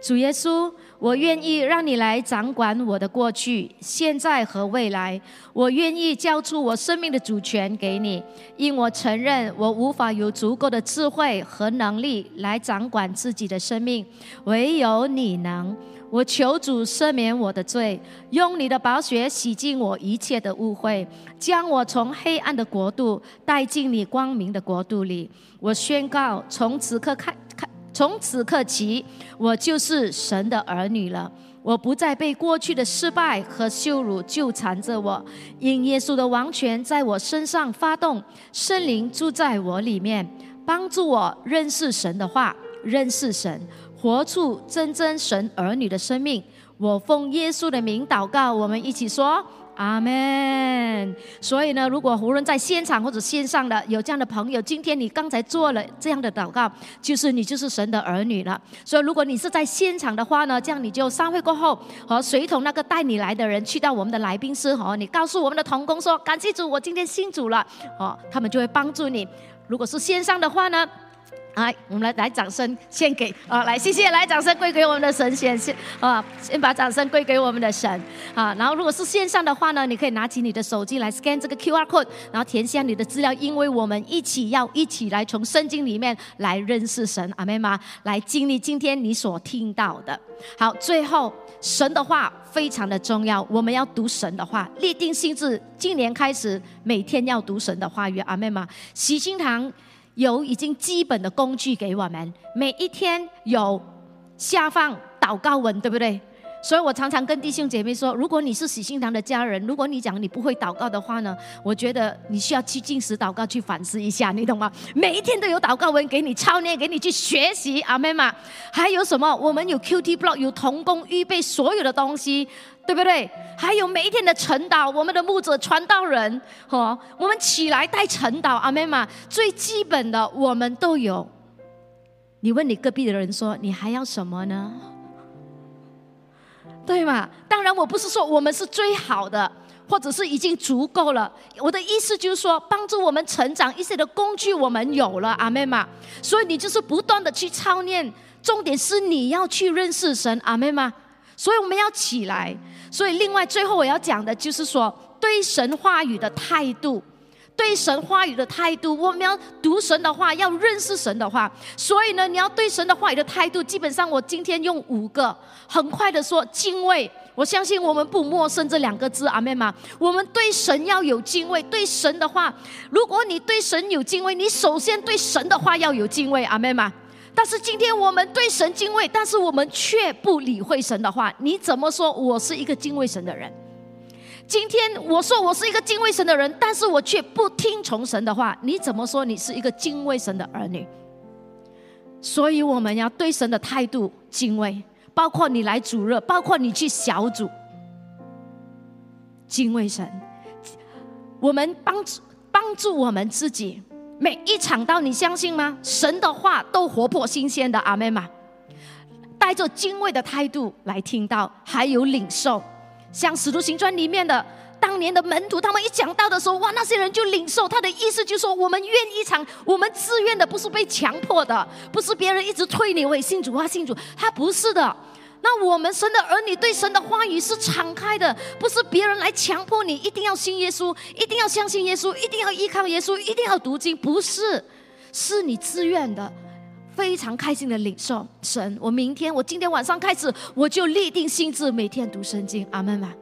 主耶稣，我愿意让你来掌管我的过去、现在和未来。我愿意交出我生命的主权给你，因我承认我无法有足够的智慧和能力来掌管自己的生命，唯有你能。我求主赦免我的罪，用你的宝血洗净我一切的误会，将我从黑暗的国度带进你光明的国度里。我宣告，从此刻开开，从此刻起，我就是神的儿女了。我不再被过去的失败和羞辱纠缠着我，因耶稣的王权在我身上发动，圣灵住在我里面，帮助我认识神的话，认识神。活出真真神儿女的生命，我奉耶稣的名祷告，我们一起说阿门。所以呢，如果无论在现场或者线上的有这样的朋友，今天你刚才做了这样的祷告，就是你就是神的儿女了。所以如果你是在现场的话呢，这样你就散会过后和随同那个带你来的人去到我们的来宾室哦，你告诉我们的童工说感谢主，我今天信主了哦，他们就会帮助你。如果是线上的话呢？来，我们来来掌声献给啊！来，谢谢，来掌声归给我们的神，先先啊，先把掌声归给我们的神啊。然后，如果是线上的话呢，你可以拿起你的手机来 scan 这个 QR code，然后填下你的资料，因为我们一起要一起来从圣经里面来认识神，阿妹妈来经历今天你所听到的。好，最后神的话非常的重要，我们要读神的话，立定心智，今年开始每天要读神的话语，阿妹妈，喜心堂。有已经基本的工具给我们，每一天有下放祷告文，对不对？所以我常常跟弟兄姐妹说，如果你是喜信堂的家人，如果你讲你不会祷告的话呢，我觉得你需要去进食祷告，去反思一下，你懂吗？每一天都有祷告文给你抄念，给你去学习，阿妹嘛。还有什么？我们有 QT Block，有童工预备所有的东西。对不对？还有每一天的晨祷，我们的牧者传道人，哦，我们起来带晨祷，阿妹嘛，最基本的我们都有。你问你隔壁的人说，你还要什么呢？对吗？当然，我不是说我们是最好的，或者是已经足够了。我的意思就是说，帮助我们成长一些的工具我们有了，阿妹嘛。所以你就是不断的去操练，重点是你要去认识神，阿妹嘛。所以我们要起来。所以，另外最后我要讲的就是说，对神话语的态度，对神话语的态度，我们要读神的话，要认识神的话。所以呢，你要对神的话语的态度，基本上我今天用五个，很快的说，敬畏。我相信我们不陌生这两个字，阿妹吗？我们对神要有敬畏，对神的话，如果你对神有敬畏，你首先对神的话要有敬畏，阿妹吗？但是今天我们对神敬畏，但是我们却不理会神的话。你怎么说我是一个敬畏神的人？今天我说我是一个敬畏神的人，但是我却不听从神的话。你怎么说你是一个敬畏神的儿女？所以我们要对神的态度敬畏，包括你来主热，包括你去小组，敬畏神。我们帮助帮助我们自己。每一场道，你相信吗？神的话都活泼新鲜的，阿妹嘛，带着敬畏的态度来听到，还有领受，像使徒行传里面的当年的门徒，他们一讲到的时候，哇，那些人就领受他的意思，就说我们愿意场，我们自愿的，不是被强迫的，不是别人一直推你为信主啊信主，他不是的。那我们神的儿女对神的话语是敞开的，不是别人来强迫你一定要信耶稣，一定要相信耶稣，一定要依靠耶稣，一定要读经，不是，是你自愿的。非常开心的领受神，我明天我今天晚上开始，我就立定心志，每天读圣经。阿门吗？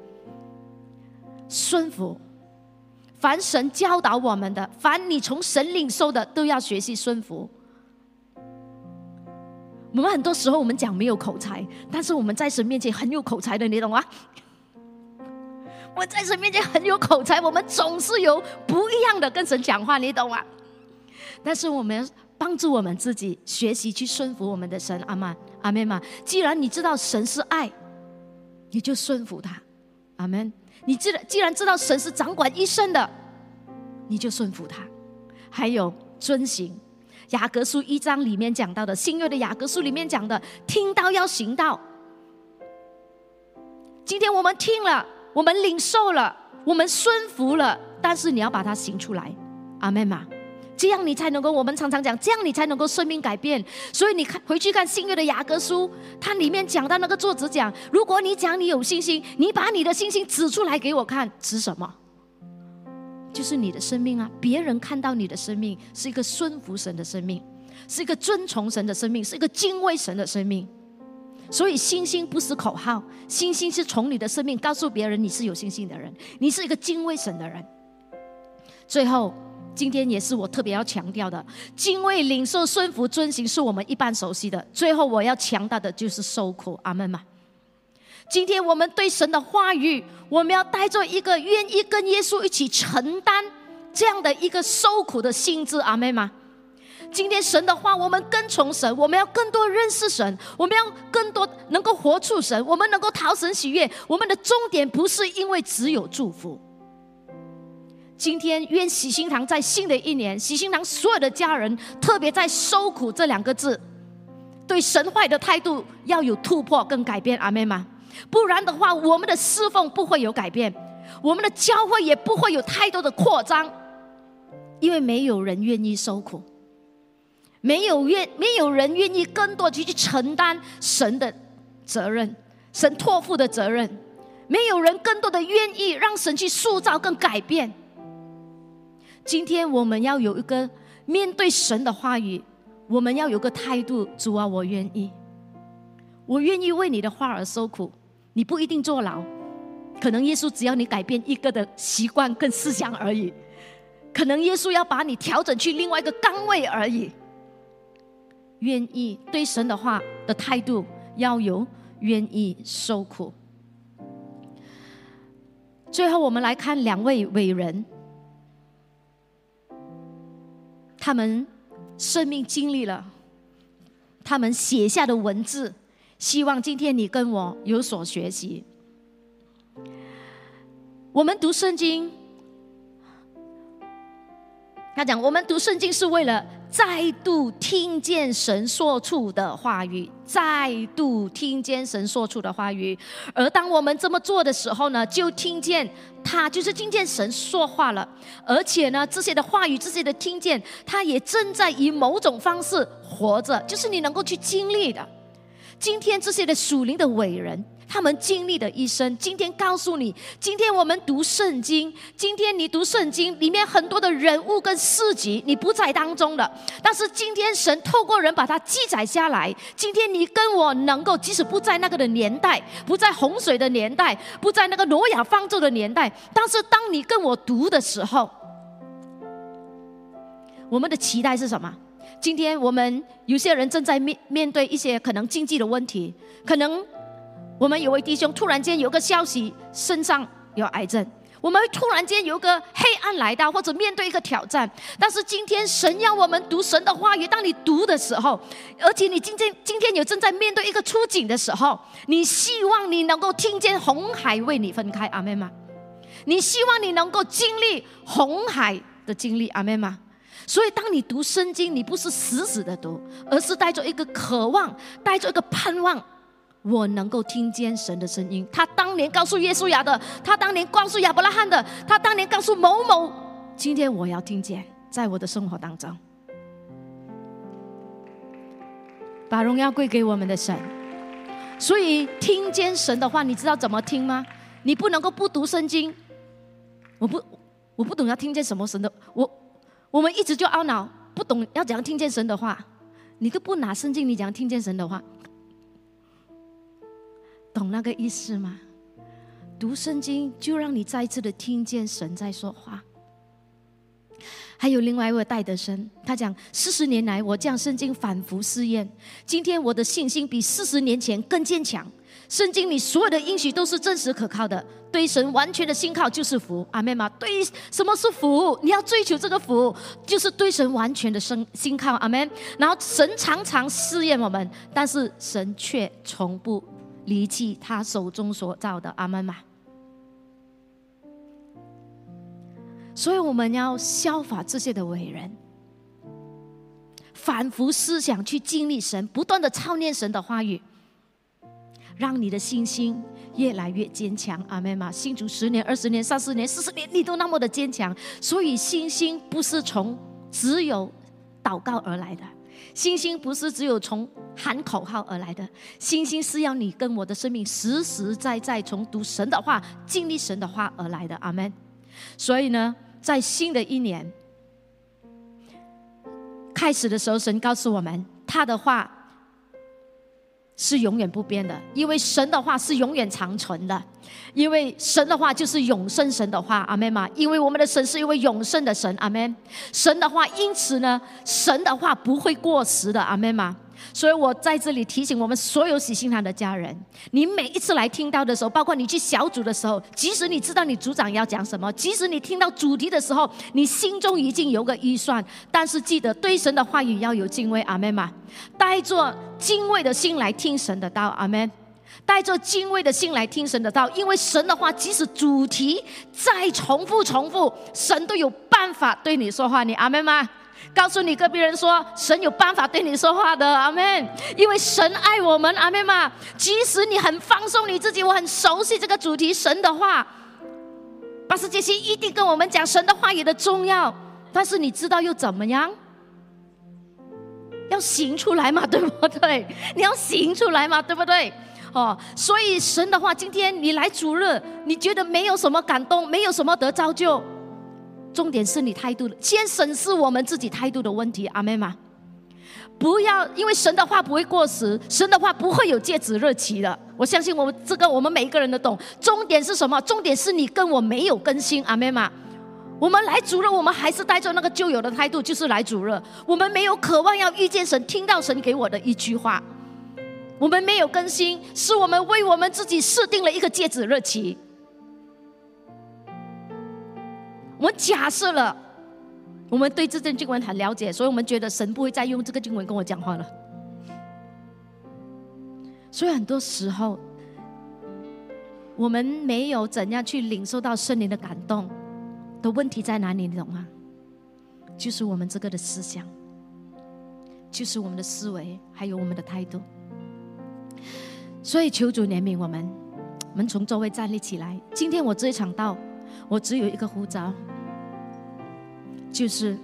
顺服，凡神教导我们的，凡你从神领受的，都要学习顺服。我们很多时候我们讲没有口才，但是我们在神面前很有口才的，你懂吗？我在神面前很有口才，我们总是有不一样的跟神讲话，你懂吗？但是我们。帮助我们自己学习去顺服我们的神，阿门，阿门嘛。既然你知道神是爱，你就顺服他，阿门。你知既然知道神是掌管一生的，你就顺服他。还有遵行雅各书一章里面讲到的，新约的雅各书里面讲的，听到要行道。今天我们听了，我们领受了，我们顺服了，但是你要把它行出来，阿门嘛。这样你才能够，我们常常讲，这样你才能够生命改变。所以你看回去看新约的雅各书，它里面讲到那个作者讲，如果你讲你有信心，你把你的信心指出来给我看，指什么？就是你的生命啊！别人看到你的生命是一个顺服神的生命，是一个遵从神的生命，是一个敬畏神的生命。所以信心不是口号，信心是从你的生命告诉别人你是有信心的人，你是一个敬畏神的人。最后。今天也是我特别要强调的，敬畏、领受、顺服、遵行，是我们一般熟悉的。最后我要强调的就是受苦，阿门嘛。今天我们对神的话语，我们要带着一个愿意跟耶稣一起承担这样的一个受苦的心智，阿妹吗？今天神的话，我们跟从神，我们要更多认识神，我们要更多能够活出神，我们能够讨神喜悦。我们的终点不是因为只有祝福。今天愿喜心堂在新的一年，喜心堂所有的家人，特别在“受苦”这两个字，对神坏的态度要有突破跟改变，阿妹吗？不然的话，我们的侍奉不会有改变，我们的教会也不会有太多的扩张，因为没有人愿意受苦，没有愿没有人愿意更多去去承担神的责任，神托付的责任，没有人更多的愿意让神去塑造跟改变。今天我们要有一个面对神的话语，我们要有个态度。主啊，我愿意，我愿意为你的话而受苦。你不一定坐牢，可能耶稣只要你改变一个的习惯跟思想而已，可能耶稣要把你调整去另外一个岗位而已。愿意对神的话的态度要有愿意受苦。最后，我们来看两位伟人。他们生命经历了，他们写下的文字，希望今天你跟我有所学习。我们读圣经，他讲，我们读圣经是为了。再度听见神说出的话语，再度听见神说出的话语。而当我们这么做的时候呢，就听见他，就是听见神说话了。而且呢，这些的话语，这些的听见，他也正在以某种方式活着，就是你能够去经历的。今天这些的属灵的伟人。他们经历的一生，今天告诉你，今天我们读圣经，今天你读圣经里面很多的人物跟事迹，你不在当中了。但是今天神透过人把它记载下来，今天你跟我能够，即使不在那个的年代，不在洪水的年代，不在那个挪亚方舟的年代，但是当你跟我读的时候，我们的期待是什么？今天我们有些人正在面面对一些可能经济的问题，可能。我们有位弟兄突然间有个消息，身上有癌症。我们突然间有个黑暗来到，或者面对一个挑战。但是今天神要我们读神的话语，当你读的时候，而且你今天今天有正在面对一个出境的时候，你希望你能够听见红海为你分开，阿妹吗？你希望你能够经历红海的经历，阿妹吗？所以当你读圣经，你不是死死的读，而是带着一个渴望，带着一个盼望。我能够听见神的声音。他当年告诉耶稣亚的，他当年告诉亚伯拉罕的，他当年告诉某某，今天我要听见，在我的生活当中，把荣耀归给我们的神。所以听见神的话，你知道怎么听吗？你不能够不读圣经。我不，我不懂要听见什么神的，我我们一直就懊恼，不懂要怎样听见神的话。你都不拿圣经，你怎样听见神的话？懂那个意思吗？读圣经就让你再一次的听见神在说话。还有另外一位戴德生，他讲四十年来我将圣经反复试验，今天我的信心比四十年前更坚强。圣经里所有的应许都是真实可靠的，对神完全的信靠就是福。阿妹吗？对，什么是福？你要追求这个福，就是对神完全的生信靠。阿门。然后神常常试验我们，但是神却从不离弃他手中所造的。阿门吗？所以我们要效法这些的伟人，反复思想去经历神，不断的操练神的话语。让你的信心越来越坚强，阿妹嘛，信主十年、二十年、三十年、四十年，你都那么的坚强。所以信心不是从只有祷告而来的，信心不是只有从喊口号而来的，信心是要你跟我的生命实实在在从读神的话、经历神的话而来的，阿门。所以呢，在新的一年开始的时候，神告诉我们他的话。是永远不变的，因为神的话是永远长存的，因为神的话就是永生神的话，阿门吗？因为我们的神是一位永生的神，阿门。神的话，因此呢，神的话不会过时的，阿门吗？所以我在这里提醒我们所有喜信堂的家人：，你每一次来听到的时候，包括你去小组的时候，即使你知道你组长要讲什么，即使你听到主题的时候，你心中已经有个预算，但是记得对神的话语要有敬畏，阿门吗？带着敬畏的心来听神的道，阿门。带着敬畏的心来听神的道，因为神的话，即使主题再重复重复，神都有办法对你说话，你阿门吗？告诉你隔壁人说，神有办法对你说话的，阿门。因为神爱我们，阿门嘛。即使你很放松你自己，我很熟悉这个主题，神的话。巴斯杰西一定跟我们讲神的话语的重要，但是你知道又怎么样？要行出来嘛，对不对？你要行出来嘛，对不对？哦，所以神的话，今天你来主日，你觉得没有什么感动，没有什么得造就。重点是你态度，先审视我们自己态度的问题，阿妹吗？不要因为神的话不会过时，神的话不会有戒指日期的。我相信我们这个我们每一个人都懂。重点是什么？重点是你跟我没有更新，阿妹吗？我们来主日，我们还是带着那个旧有的态度，就是来主日。我们没有渴望要遇见神，听到神给我的一句话。我们没有更新，是我们为我们自己设定了一个戒指日期。我们假设了，我们对这段经文很了解，所以我们觉得神不会再用这个经文跟我讲话了。所以很多时候，我们没有怎样去领受到圣灵的感动的问题在哪里？你懂吗？就是我们这个的思想，就是我们的思维，还有我们的态度。所以求主怜悯我们，我们从座位站立起来。今天我这一场道。我只有一个呼召，就是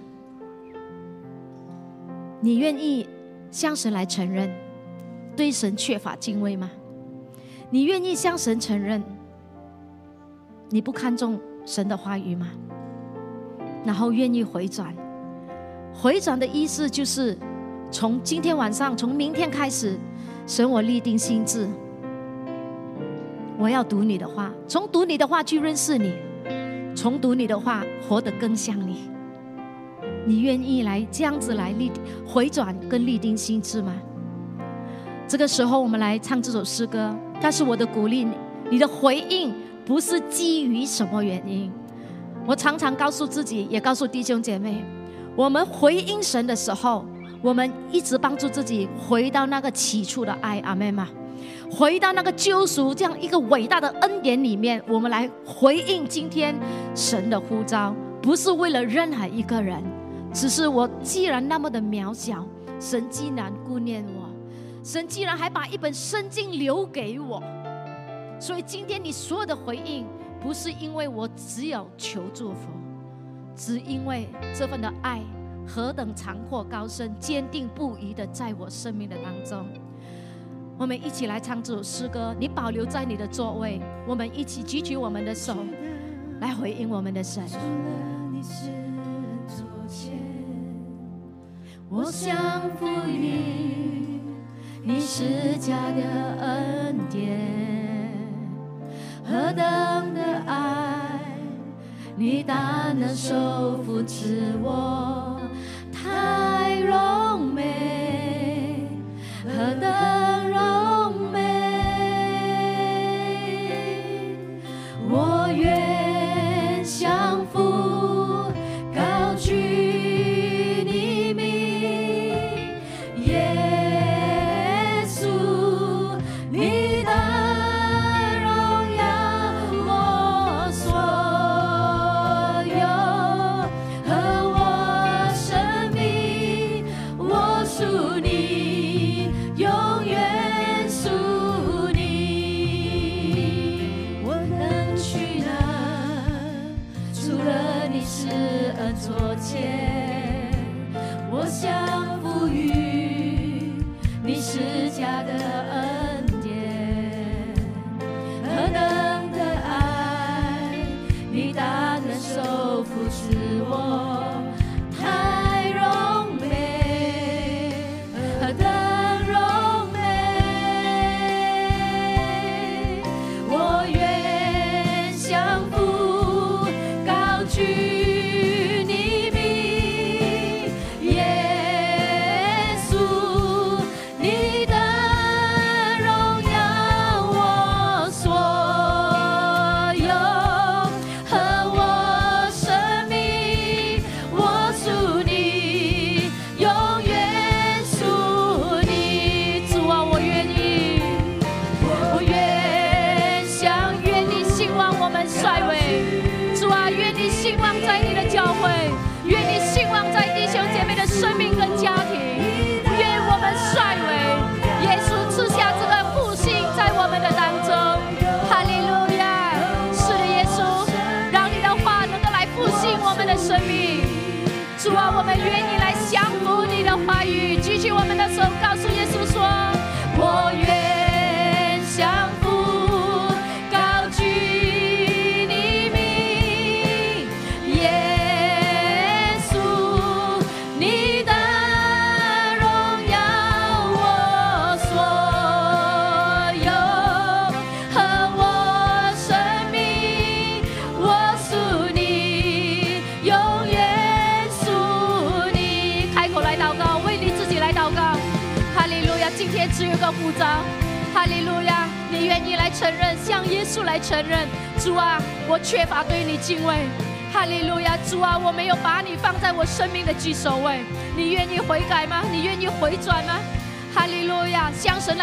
你愿意向神来承认对神缺乏敬畏吗？你愿意向神承认你不看重神的话语吗？然后愿意回转？回转的意思就是从今天晚上，从明天开始，神我立定心志，我要读你的话，从读你的话去认识你。重读你的话，活得更像你。你愿意来这样子来立回转跟立定心智吗？这个时候，我们来唱这首诗歌。但是我的鼓励，你的回应不是基于什么原因。我常常告诉自己，也告诉弟兄姐妹，我们回应神的时候，我们一直帮助自己回到那个起初的爱。阿妹吗？回到那个救赎这样一个伟大的恩典里面，我们来回应今天神的呼召，不是为了任何一个人，只是我既然那么的渺小，神既然顾念我，神既然还把一本圣经留给我，所以今天你所有的回应，不是因为我只有求祝福，只因为这份的爱何等长阔高深，坚定不移的在我生命的当中。我们一起来唱这首诗歌，你保留在你的座位，我们一起举起我们的手，来回应我们的神。我想赋予你施加的恩典，何等的爱，你大能手扶持我，太荣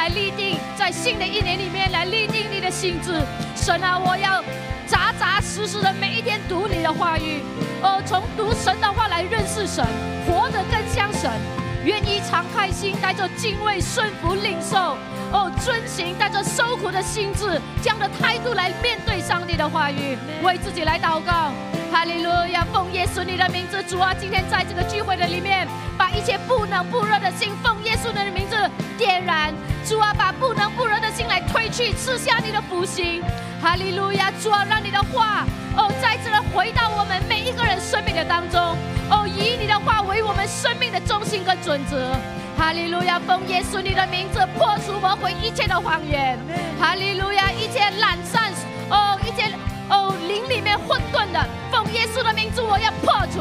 来立定，在新的一年里面来立定你的心智。神啊，我要扎扎实实的每一天读你的话语，哦，从读神的话来认识神，活得更像神。愿意敞开心，带着敬畏、顺服、领受。哦，遵行带着受苦的心智，这样的态度来面对上帝的话语，为自己来祷告。哈利路亚，奉耶稣你的名字，主啊，今天在这个聚会的里面，把一切不冷不热的心，奉耶稣的名去，赐下你的福星。哈利路亚，主啊，让你的话哦，再次的回到我们每一个人生命的当中。哦，以你的话为我们生命的中心跟准则。哈利路亚，奉耶稣你的名字破除魔鬼一切的谎言。哈利路亚，一切懒散哦，一切哦灵里面混沌的，奉耶稣的名字我要破除。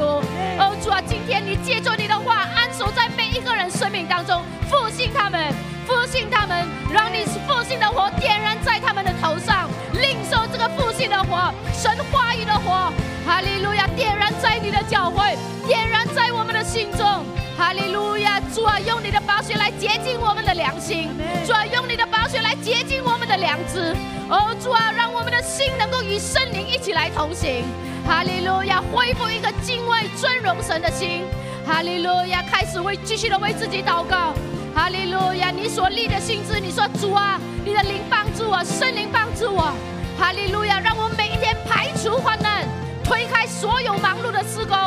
哦主啊，今天你借着你的话安守在每一个人生命当中，复兴他们，复兴他们，让你复兴的火点燃在他们的头上，领受这个复兴的火，神话语的火。哈利路亚，点燃在你的教会，点燃在我们的心中。哈利路亚，主啊，用你的宝血来洁净我们的良心；主啊，用你的宝血来洁净我们的良知。哦，主啊，让我们的心能够与圣灵一起来同行。哈利路亚，恢复一个敬畏尊荣神的心。哈利路亚，开始为继续的为自己祷告。哈利路亚！你所立的心志，你说主啊，你的灵帮助我，圣灵帮助我，哈利路亚！让我每一天排除患难，推开所有忙碌的施工，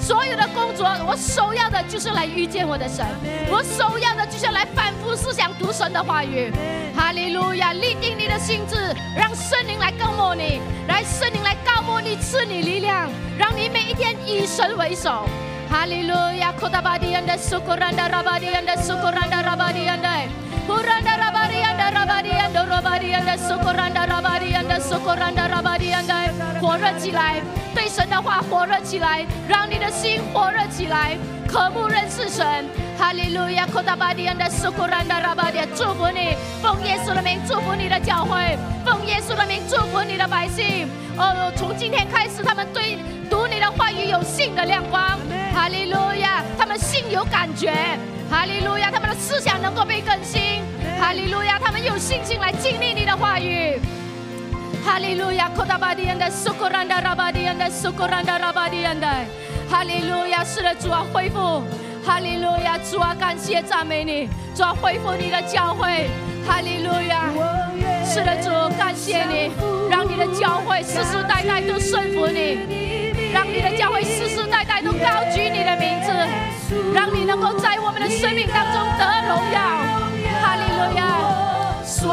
所有的工作，我首要的就是来遇见我的神，我首要的就是来反复思想读神的话语，哈利路亚！立定你的心志，让圣灵来告摩你，来圣灵来告摩你，赐你力量，让你每一天以神为首。Haleluya kota badi anda syukuranda rabadi anda syukuranda rabadi anda Kuranda rabadi anda rabadi anda rabadi anda syukuranda rabadi anda syukuranda rabadi anda 火热起来，对神的话火热起来，让你的心火热起来，渴慕认识神。哈利路亚，kota badi anda syukuranda rabadi 祝福你，奉耶稣的名祝福你的教会，奉耶稣的名祝福你的百姓。哦，从今天开始，他们对读你的话语有信的亮光。哈利路亚！他们心有感觉，哈利路亚！他们的思想能够被更新，哈利路亚！他们有信心来经历你的话语，哈利路亚！库达巴迪安的苏库兰达拉巴迪安的苏库兰达拉巴迪安的，哈利路亚！是的，主啊，恢复，哈利路亚！主啊，感谢赞美你，主啊，恢复你的教会，哈利路亚！是的，主，感谢你，让你的教会世世代代都顺服你。让你的教会世世代代都高举你的名字，让你能够在我们的生命当中得荣耀，哈利路亚！所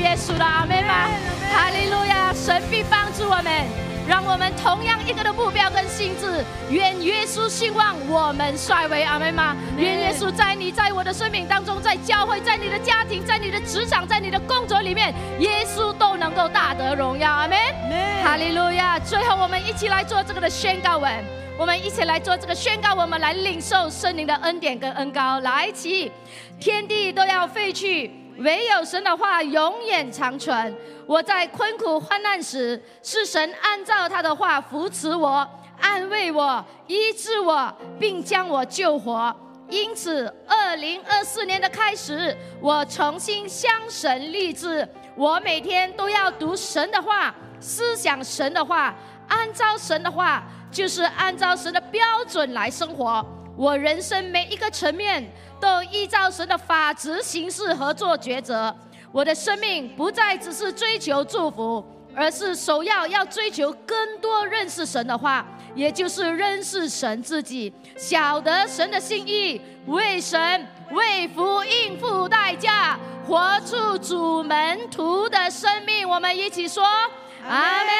耶稣的阿门吗？哈利路亚！神必帮助我们，让我们同样一个的目标跟心智。愿耶稣兴旺，我们衰微，阿门吗？愿耶稣在你在我的生命当中，在教会，在你的家庭，在你的职场，在你的工作里面，耶稣都能够大得荣耀，阿门。哈利路亚！最后，我们一起来做这个的宣告文，我们一起来做这个宣告，我们来领受圣灵的恩典跟恩高。来，起，天地都要废去。唯有神的话永远长存。我在困苦患难时，是神按照他的话扶持我、安慰我、医治我，并将我救活。因此，二零二四年的开始，我重新向神立志：我每天都要读神的话，思想神的话，按照神的话，就是按照神的标准来生活。我人生每一个层面。都依照神的法则行事和做抉择。我的生命不再只是追求祝福，而是首要要追求更多认识神的话，也就是认识神自己，晓得神的心意，为神为福应付代价，活出主门徒的生命。我们一起说：阿门。